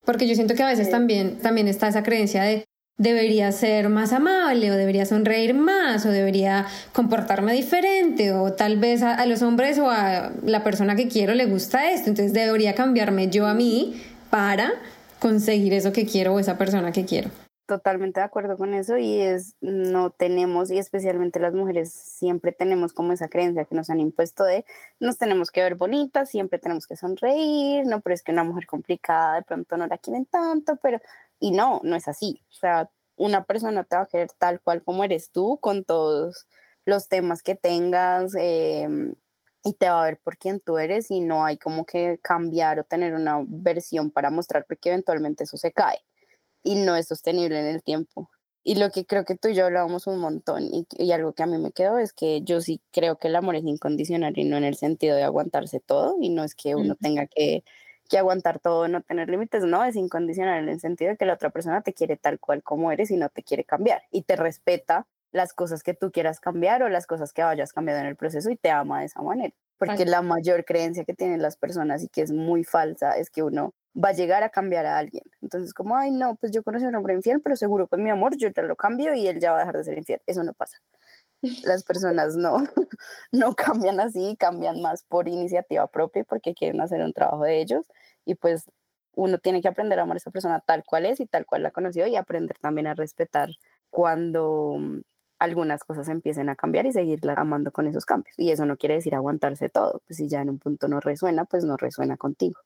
Porque yo siento que a veces también, también está esa creencia de debería ser más amable o debería sonreír más o debería comportarme diferente o tal vez a, los hombres o a la persona que quiero le gusta esto, entonces debería cambiarme yo a mí para conseguir eso que quiero o esa persona que quiero. Totalmente de acuerdo con eso y es, no tenemos, y especialmente las mujeres, siempre tenemos como esa creencia que nos han impuesto de nos tenemos que ver bonitas, siempre tenemos que sonreír, no, pero es que una mujer complicada de pronto no la quieren tanto, pero y no, no es así. O sea, una persona te va a querer tal cual como eres tú, con todos los temas que tengas, em, y te va a ver por quién tú eres y no hay como que cambiar o tener una versión para mostrar porque eventualmente eso se cae y no es sostenible en el tiempo. Y lo que creo que tú y yo hablábamos un montón y, y, algo que a mí me quedó es que yo sí creo que el amor es incondicional y no en el sentido de aguantarse todo y no es que uno tenga que que aguantar todo, no tener límites, no, es incondicional en el sentido de que la otra persona te quiere tal cual como eres y no te quiere cambiar y te respeta las cosas que tú quieras cambiar o las cosas que hayas cambiado en el proceso y te ama de esa manera. Porque la mayor creencia que tienen las personas y que es muy falsa es que uno va a llegar a cambiar a alguien. Entonces, como, ay, no, pues yo conocí a un hombre infiel, pero seguro con mi amor yo te lo cambio y él ya va a dejar de ser infiel. Eso no pasa. Las personas no, no cambian así, cambian más por iniciativa propia porque quieren hacer un trabajo de ellos y pues uno tiene que aprender a amar a esa persona tal cual es y tal cual la conoció y aprender también a respetar cuando algunas cosas empiecen a cambiar y seguirla amando con esos cambios. Y eso no quiere decir aguantarse todo, pues si ya en un punto no resuena, pues no resuena contigo.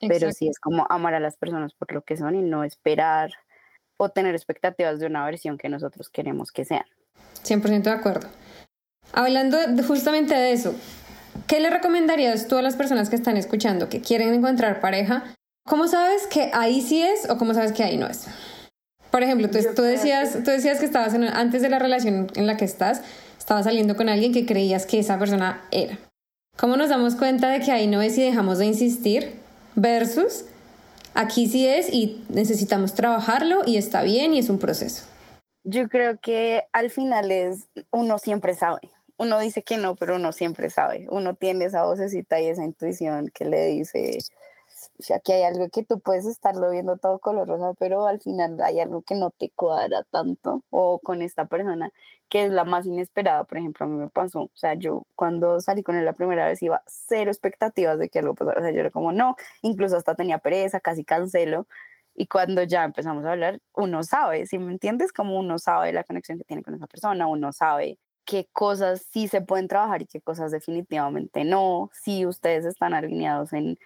Pero sí es como amar a las personas por lo que son y no esperar o tener expectativas de una versión que nosotros queremos que sean. 100% de acuerdo. Hablando justamente de eso, ¿qué le recomendarías tú a las personas que están escuchando, que quieren encontrar pareja? ¿Cómo sabes que ahí sí es o cómo sabes que ahí no es? Por ejemplo, tú, tú decías, tú decías que estabas antes de la relación en la que estás, estabas saliendo con alguien que creías que esa persona era. ¿Cómo nos damos cuenta de que ahí no es y dejamos de insistir? Versus aquí sí es y necesitamos trabajarlo y está bien y es un proceso. Yo creo que al final es, uno siempre sabe. Uno dice que no, pero uno siempre sabe. Uno tiene esa vocecita y esa intuición que le dice, o sea, que hay algo que tú puedes estarlo viendo todo color rosa, pero al final hay algo que no te cuadra tanto o con esta persona que es la más inesperada, por ejemplo, a mí me pasó, o sea, yo cuando salí con él la primera vez iba cero expectativas de que algo pasara, o sea, yo era como no, incluso hasta tenía pereza, casi cancelo, y cuando ya empezamos a hablar, uno sabe, si me entiendes, como uno sabe la conexión que tiene con esa persona, uno sabe qué cosas sí se pueden trabajar y qué cosas definitivamente no, si ustedes están alineados en,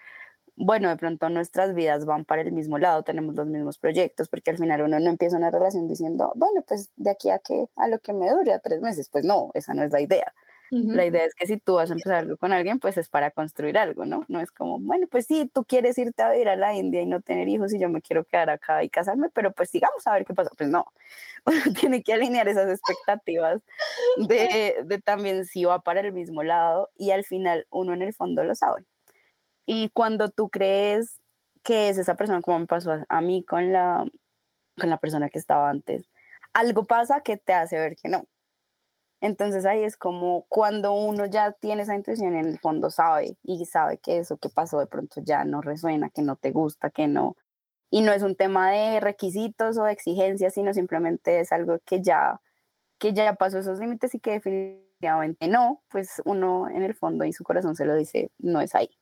bueno, de pronto nuestras vidas van para el mismo lado, tenemos los mismos proyectos, porque al final uno no empieza una relación diciendo, bueno, pues de aquí a que a lo que me dure a tres meses, pues no, esa no es la idea. La idea es que si tú vas a empezar algo con alguien, pues es para construir algo, ¿no? No es como, bueno, pues sí, tú quieres irte a vivir a la India y no tener hijos y yo me quiero quedar acá y casarme, pero pues sigamos a ver qué pasa. Pues no, uno tiene que alinear esas expectativas de, de también si va para el mismo lado y al final uno en el fondo lo sabe. Y cuando tú crees que es esa persona, como me pasó a mí con la, con la persona que estaba antes, algo pasa que te hace ver que no Entonces ahí es como cuando uno ya tiene esa intuición en el fondo sabe y sabe que eso que pasó de pronto ya no resuena, que no te gusta, que no. Y no es un tema de requisitos o de exigencias, sino simplemente es algo que ya, que ya pasó esos límites y que definitivamente no, pues uno en el fondo y su corazón se lo dice, no es ahí.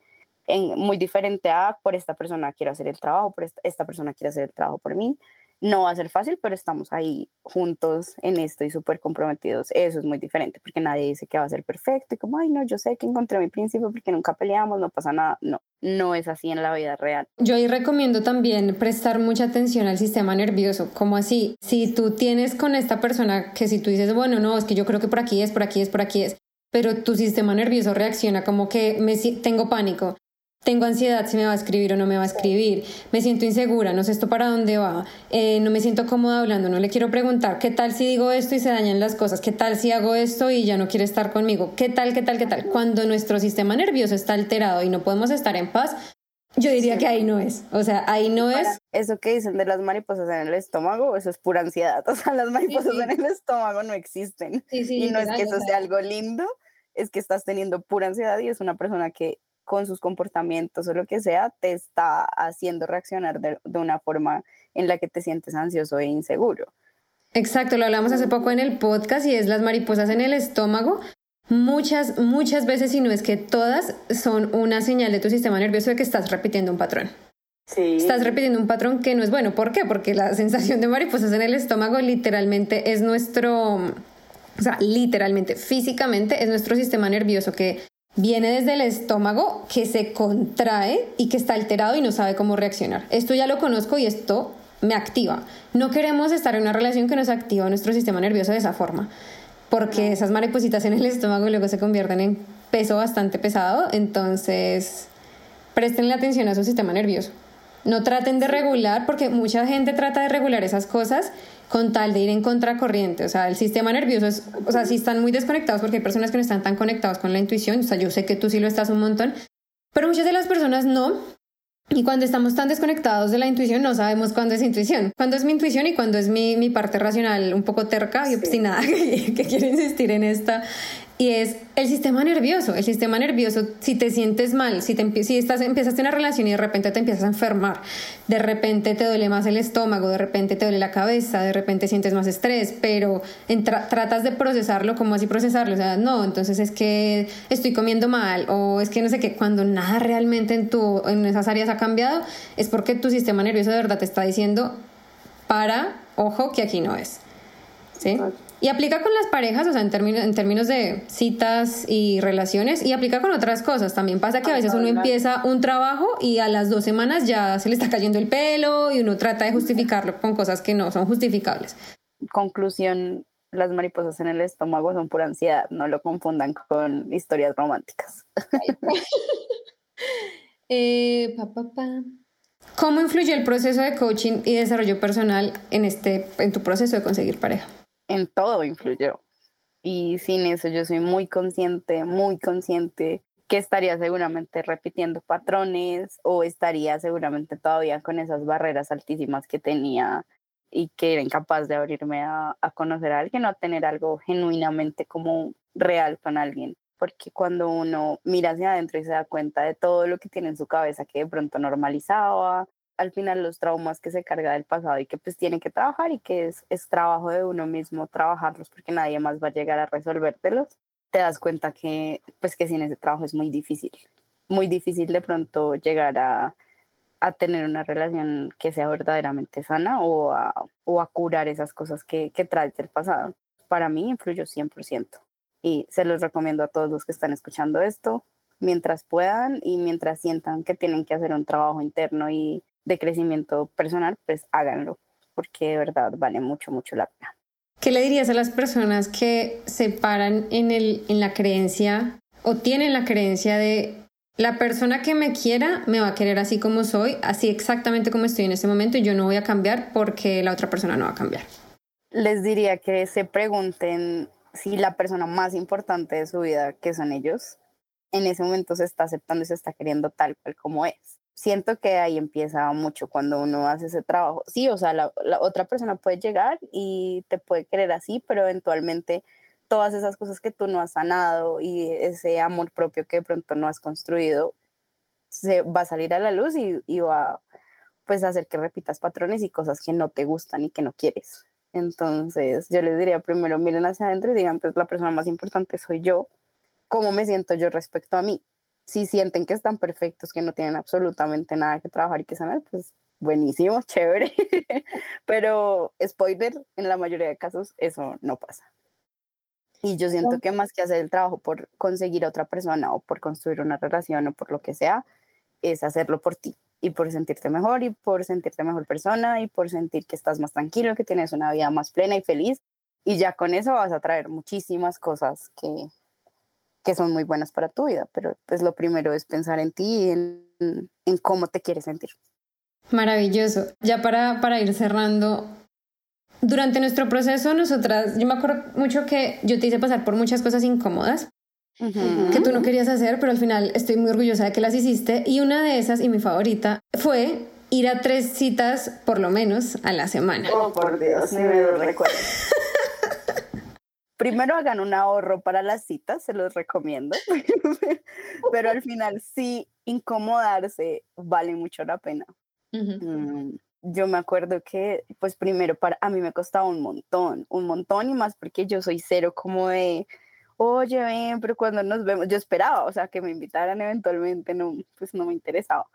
En, muy diferente a por esta persona quiero hacer el trabajo, por esta, persona quiere hacer el trabajo por mí, no va a ser fácil, pero estamos ahí juntos en esto y súper comprometidos. Eso es muy diferente, porque nadie dice que va a ser perfecto y como, ay, no, yo sé que encontré mi príncipe porque nunca peleamos, no pasa nada. No, no es así en la vida real. Yo ahí recomiendo también prestar mucha atención al sistema nervioso, como así, si tú tienes con esta persona que si tú dices, bueno, no, es que yo creo que por aquí es, por aquí es, por aquí es, pero tu sistema nervioso reacciona como que me tengo pánico, tengo ansiedad si me va a escribir o no me va a escribir, me siento insegura, no sé esto para dónde va, eh, no me siento cómoda hablando, no le quiero preguntar, ¿qué tal si digo esto y se dañan las cosas? ¿Qué tal si hago esto y ya no quiere estar conmigo? ¿Qué tal, qué tal, qué tal? Cuando nuestro sistema nervioso está alterado y no podemos estar en paz, yo diría que ahí no es, o sea, ahí no es. Eso que dicen de las mariposas en el estómago, eso es pura ansiedad, o sea, las mariposas en el estómago no existen. y no es que eso sea algo lindo, es que estás teniendo pura ansiedad y es una persona que con sus comportamientos o lo que sea, te está haciendo reaccionar de, una forma en la que te sientes ansioso e inseguro. Exacto, lo hablamos hace poco en el podcast y es las mariposas en el estómago. Muchas, muchas veces, y no es que todas, son una señal de tu sistema nervioso de que estás repitiendo un patrón. Sí. Estás repitiendo un patrón que no es bueno. ¿Por qué? Porque la sensación de mariposas en el estómago literalmente es nuestro, o sea, literalmente, físicamente es nuestro sistema nervioso que viene desde el estómago que se contrae y que está alterado y no sabe cómo reaccionar. Esto ya lo conozco y esto me activa. No queremos estar en una relación que nos activa nuestro sistema nervioso de esa forma, porque esas maripositas en el estómago luego se convierten en peso bastante pesado, entonces presten atención a su sistema nervioso. No traten de regular, porque mucha gente trata de regular esas cosas con tal de ir en contracorriente. O sea, el sistema nervioso es, o sea, si están muy desconectados, porque hay personas que no están tan conectados con la intuición, o sea, yo sé que tú sí lo estás un montón, pero muchas de las personas no. Y cuando estamos tan desconectados de la intuición, no sabemos cuándo es intuición, cuándo es mi intuición y cuándo es mi, mi parte racional un poco terca y obstinada que, que quiere insistir en esta, y es el sistema nervioso. El sistema nervioso, si te sientes mal, si, te, si estás, empiezas una relación y de repente te empiezas a enfermar, de repente te duele más el estómago, de repente te duele la cabeza, de repente sientes más estrés, pero tratas de procesarlo, como así procesarlo? O sea, no, entonces es que estoy comiendo mal o es que no sé qué, cuando nada realmente en, tu, en esas áreas ha cambiado, es porque tu sistema nervioso de verdad te está diciendo, para, ojo, que aquí no es. ¿Sí? Y aplica con las parejas, o sea, en términos, en términos de citas y relaciones, y aplica con otras cosas. También pasa que a veces uno empieza un trabajo y a las dos semanas ya se le está cayendo el pelo y uno trata de justificarlo con cosas que no son justificables. Conclusión, las mariposas en el estómago son pura ansiedad, no lo confundan con historias románticas. eh, ¿Cómo influyó el proceso de coaching y desarrollo personal en, este, en tu proceso de conseguir pareja? En todo influyó. Y sin eso yo soy muy consciente, muy consciente que estaría seguramente repitiendo patrones o estaría seguramente todavía con esas barreras altísimas que tenía y que era incapaz de abrirme a, a conocer a alguien o a tener algo genuinamente como real con alguien. Porque cuando uno mira hacia adentro y se da cuenta de todo lo que tiene en su cabeza que de pronto normalizaba, al final los traumas que se carga del pasado y que pues tiene que trabajar y que es, es trabajo de uno mismo trabajarlos porque nadie más va a llegar a resolvértelos, te das cuenta que pues que sin ese trabajo es muy difícil, muy difícil de pronto llegar a, a tener una relación que sea verdaderamente sana o a, o a curar esas cosas que, que traes del pasado. Para mí influyó 100% y se los recomiendo a todos los que están escuchando esto mientras puedan y mientras sientan que tienen que hacer un trabajo interno y de crecimiento personal, pues háganlo, porque de verdad vale mucho, mucho la pena. ¿Qué le dirías a las personas que se paran en, el, en la creencia o tienen la creencia de la persona que me quiera me va a querer así como soy, así exactamente como estoy en este momento y yo no voy a cambiar porque la otra persona no va a cambiar? Les diría que se pregunten si la persona más importante de su vida, que son ellos, en ese momento se está aceptando y se está queriendo tal cual como es siento que ahí empieza mucho cuando uno hace ese trabajo. Sí, o sea, la, otra persona puede llegar y te puede querer así, pero eventualmente todas esas cosas que tú no has sanado y ese amor propio que de pronto no has construido se va a salir a la luz y, y va pues a hacer que repitas patrones y cosas que no te gustan y que no quieres. Entonces, yo les diría primero miren hacia adentro y digan, pues la persona más importante soy yo, ¿cómo me siento yo respecto a mí? Si sienten que están perfectos, que no tienen absolutamente nada que trabajar y que sanar, pues buenísimo, chévere. Pero, spoiler, en la mayoría de casos eso no pasa. Y yo siento que más que hacer el trabajo por conseguir a otra persona o por construir una relación o por lo que sea, es hacerlo por ti y por sentirte mejor y por sentirte mejor persona y por sentir que estás más tranquilo, que tienes una vida más plena y feliz. Y ya con eso vas a traer muchísimas cosas que, que son muy buenas para tu vida. Pero pues lo primero es pensar en ti y en, en cómo te quieres sentir. Maravilloso. Ya para, para ir cerrando, durante nuestro proceso, nosotras, yo me acuerdo mucho que yo te hice pasar por muchas cosas incómodas que tú no querías hacer, pero al final estoy muy orgullosa de que las hiciste. Y una de esas, y mi favorita, fue ir a tres citas por lo menos a la semana. Oh, por Dios, ni me lo recuerdo. Primero hagan un ahorro para las citas, se los recomiendo. pero al final sí, incomodarse vale mucho la pena. Mm, yo me acuerdo que, pues primero, para a mí me costaba un montón, un montón y más porque yo soy cero como de oye, ven, pero cuando nos vemos, yo esperaba, o sea, que me invitaran eventualmente, no, pues no me interesaba.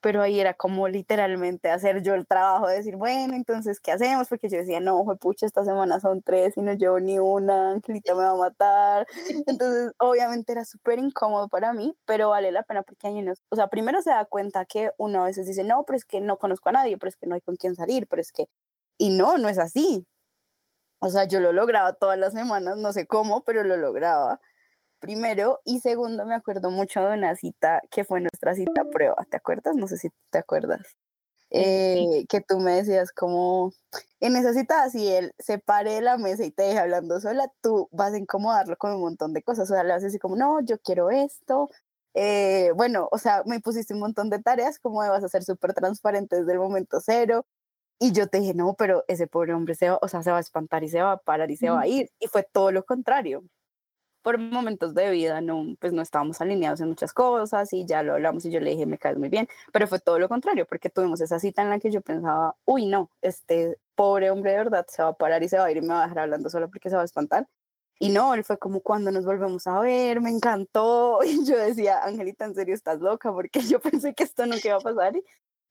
Pero ahí era como literalmente hacer yo el trabajo de decir, bueno, entonces, ¿qué hacemos? Porque yo decía, no, pucha, esta semana son tres y no llevo ni una, Angelita me va a matar. Entonces, obviamente era súper incómodo para mí, pero vale la pena porque hay unos, o sea, primero se da cuenta que uno a veces dice, no, pero es que no conozco a nadie, pero es que no hay con quién salir, pero es que, y no, no es así. O sea, yo lo lograba todas las semanas, no sé cómo, pero lo lograba. Primero, y segundo, me acuerdo mucho de una cita que fue nuestra cita prueba, ¿te acuerdas? No sé si te acuerdas. Eh, que tú me decías como, en esa cita, si él se pare de la mesa y te deja hablando sola, tú vas a incomodarlo con un montón de cosas. O sea, le vas a decir como, no, yo quiero esto. Eh, bueno, o sea, me pusiste un montón de tareas, como vas a ser súper transparente desde el momento cero. Y yo te dije, no, pero ese pobre hombre se va, o sea, se va a espantar y se va a parar y se va a ir. Y fue todo lo contrario. Por momentos de vida, no, pues no estábamos alineados en muchas cosas y ya lo hablamos y yo le dije, me caes muy bien. Pero fue todo lo contrario, porque tuvimos esa cita en la que yo pensaba, uy, no, este pobre hombre de verdad se va a parar y se va a ir y me va a dejar hablando solo porque se va a espantar. Y no, él fue como cuando nos volvemos a ver, me encantó. Y yo decía, Angelita, en serio estás loca, porque yo pensé que esto nunca iba a pasar.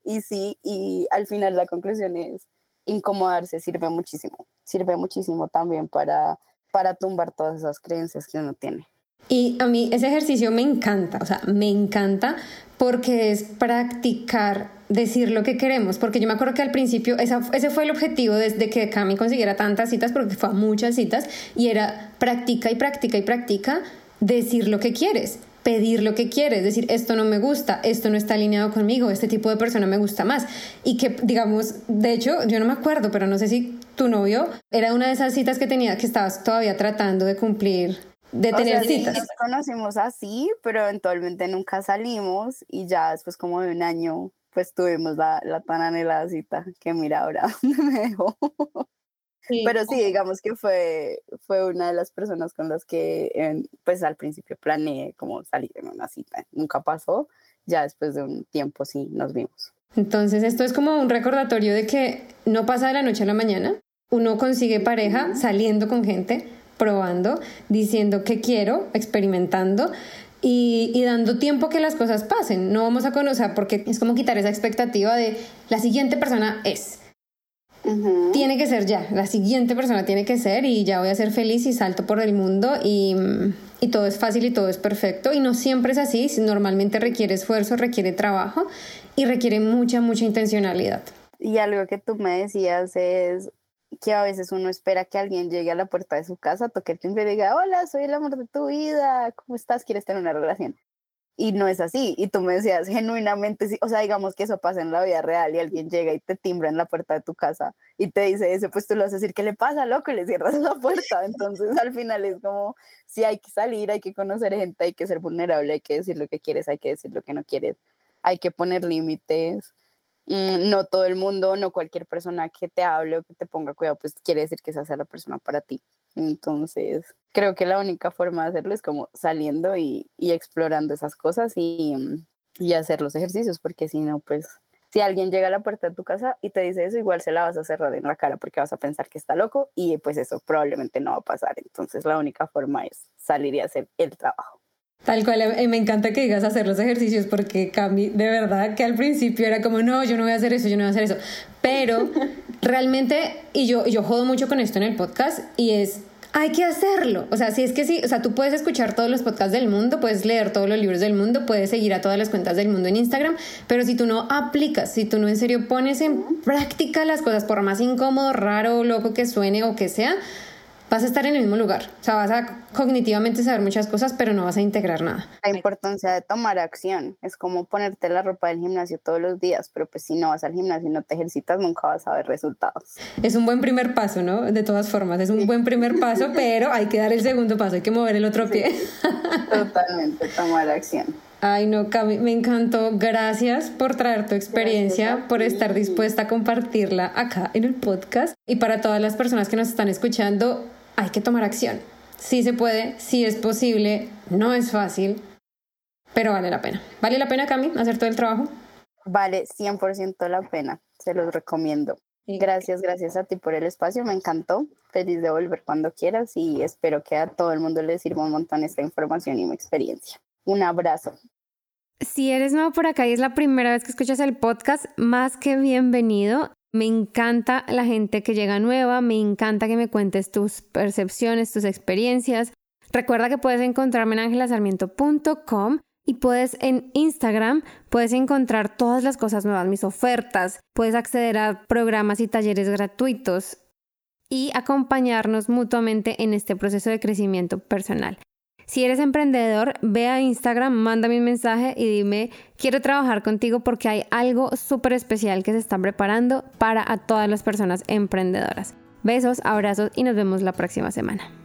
Y sí, y al final la conclusión es, incomodarse sirve muchísimo, sirve muchísimo también para, para tumbar todas esas creencias que uno tiene. Y a mí ese ejercicio me encanta, o sea, me encanta porque es practicar decir lo que queremos, porque yo me acuerdo que al principio ese fue el objetivo desde que Cami consiguiera tantas citas, porque fue a muchas citas, y era practica y practica y practica decir lo que quieres pedir lo que quieres, decir, esto no me gusta, esto no está alineado conmigo, este tipo de persona me gusta más. Y que, digamos, de hecho, yo no me acuerdo, pero no sé si tu novio era una de esas citas que tenía, que estabas todavía tratando de cumplir, de tener citas. nos conocimos así, pero eventualmente nunca salimos y ya después como de un año, pues tuvimos la, la tan anhelada cita que mira ahora me dejó. Pero sí, digamos que fue, fue una de las personas con las que pues al principio planeé como salir en una cita. Nunca pasó, ya después de un tiempo sí nos vimos. Entonces esto es como un recordatorio de que no pasa de la noche a la mañana. Uno consigue pareja saliendo con gente, probando, diciendo que quiero, experimentando. Y, y, dando tiempo que las cosas pasen. No vamos a conocer porque es como quitar esa expectativa de la siguiente persona es. Tiene que ser ya, la siguiente persona tiene que ser y ya voy a ser feliz y salto por el mundo y, y todo es fácil y todo es perfecto y no siempre es así, normalmente requiere esfuerzo, requiere trabajo y requiere mucha, mucha intencionalidad. Y algo que tú me decías es que a veces uno espera que alguien llegue a la puerta de su casa, toque el timbre y diga, hola, soy el amor de tu vida, ¿cómo estás? ¿Quieres tener una relación? y no es así. Y tú me decías genuinamente, o sea, digamos que eso pasa en la vida real y alguien llega y te timbra en la puerta de tu casa y te dice eso, pues tú le vas a decir, ¿qué le pasa, loco? Y le cierras la puerta. Entonces al final es como, si hay que salir, hay que conocer gente, hay que ser vulnerable, hay que decir lo que quieres, hay que decir lo que no quieres, hay que poner límites. Mm, no todo el mundo, no cualquier persona que te hable o que te ponga cuidado, pues quiere decir que esa sea la persona para ti. Entonces, creo que la única forma de hacerlo es como saliendo y, y explorando esas cosas y, y hacer los ejercicios, porque si no, pues si alguien llega a la puerta de tu casa y te dice eso, igual se la vas a cerrar en la cara porque vas a pensar que está loco y pues eso probablemente no va a pasar. Entonces la única forma es salir y hacer el trabajo. Tal cual, eh, me encanta que digas hacer los ejercicios porque Cami, de verdad que al principio era como, no, yo no voy a hacer eso, yo no voy a hacer eso. Pero realmente, y yo, yo jodo mucho con esto en el podcast, y es, hay que hacerlo. O sea, si es que sí, o sea, tú puedes escuchar todos los podcasts del mundo, puedes leer todos los libros del mundo, puedes seguir a todas las cuentas del mundo en Instagram, pero si tú no aplicas, si tú no en serio pones en práctica las cosas, por más incómodo, raro, loco que suene o que sea, vas a estar en el mismo lugar. O sea, vas a cognitivamente saber muchas cosas, pero no vas a integrar nada. La importancia de tomar acción es como ponerte la ropa del gimnasio todos los días, pero pues si no vas al gimnasio y no te ejercitas, nunca vas a ver resultados. Es un buen primer paso, ¿no? De todas formas, es un buen primer paso, pero hay que dar el segundo paso, hay que mover el otro pie. Totalmente, tomar acción. Ay, no, Cami, me encantó. Gracias por traer tu experiencia, por estar dispuesta a compartirla acá en el podcast. Y para todas las personas que nos están escuchando, hay que tomar acción. Sí se puede, sí es posible, no es fácil, pero vale la pena. ¿Vale la pena, Cami, hacer todo el trabajo? Vale 100% la pena, se los recomiendo. Gracias, gracias a ti por el espacio, me encantó. Feliz de volver cuando quieras y espero que a todo el mundo le sirva un montón esta información y mi experiencia. Un abrazo. Si eres nuevo por acá y es la primera vez que escuchas el podcast, más que bienvenido. Me encanta la gente que llega nueva, me encanta que me cuentes tus percepciones, tus experiencias. Recuerda que puedes encontrarme en angelasarmiento.com y puedes en Instagram, puedes encontrar todas las cosas nuevas, mis ofertas, puedes acceder a programas y talleres gratuitos y acompañarnos mutuamente en este proceso de crecimiento personal. Si eres emprendedor, ve a Instagram, mándame un mensaje y dime, quiero trabajar contigo porque hay algo súper especial que se está preparando para a todas las personas emprendedoras. Besos, abrazos y nos vemos la próxima semana.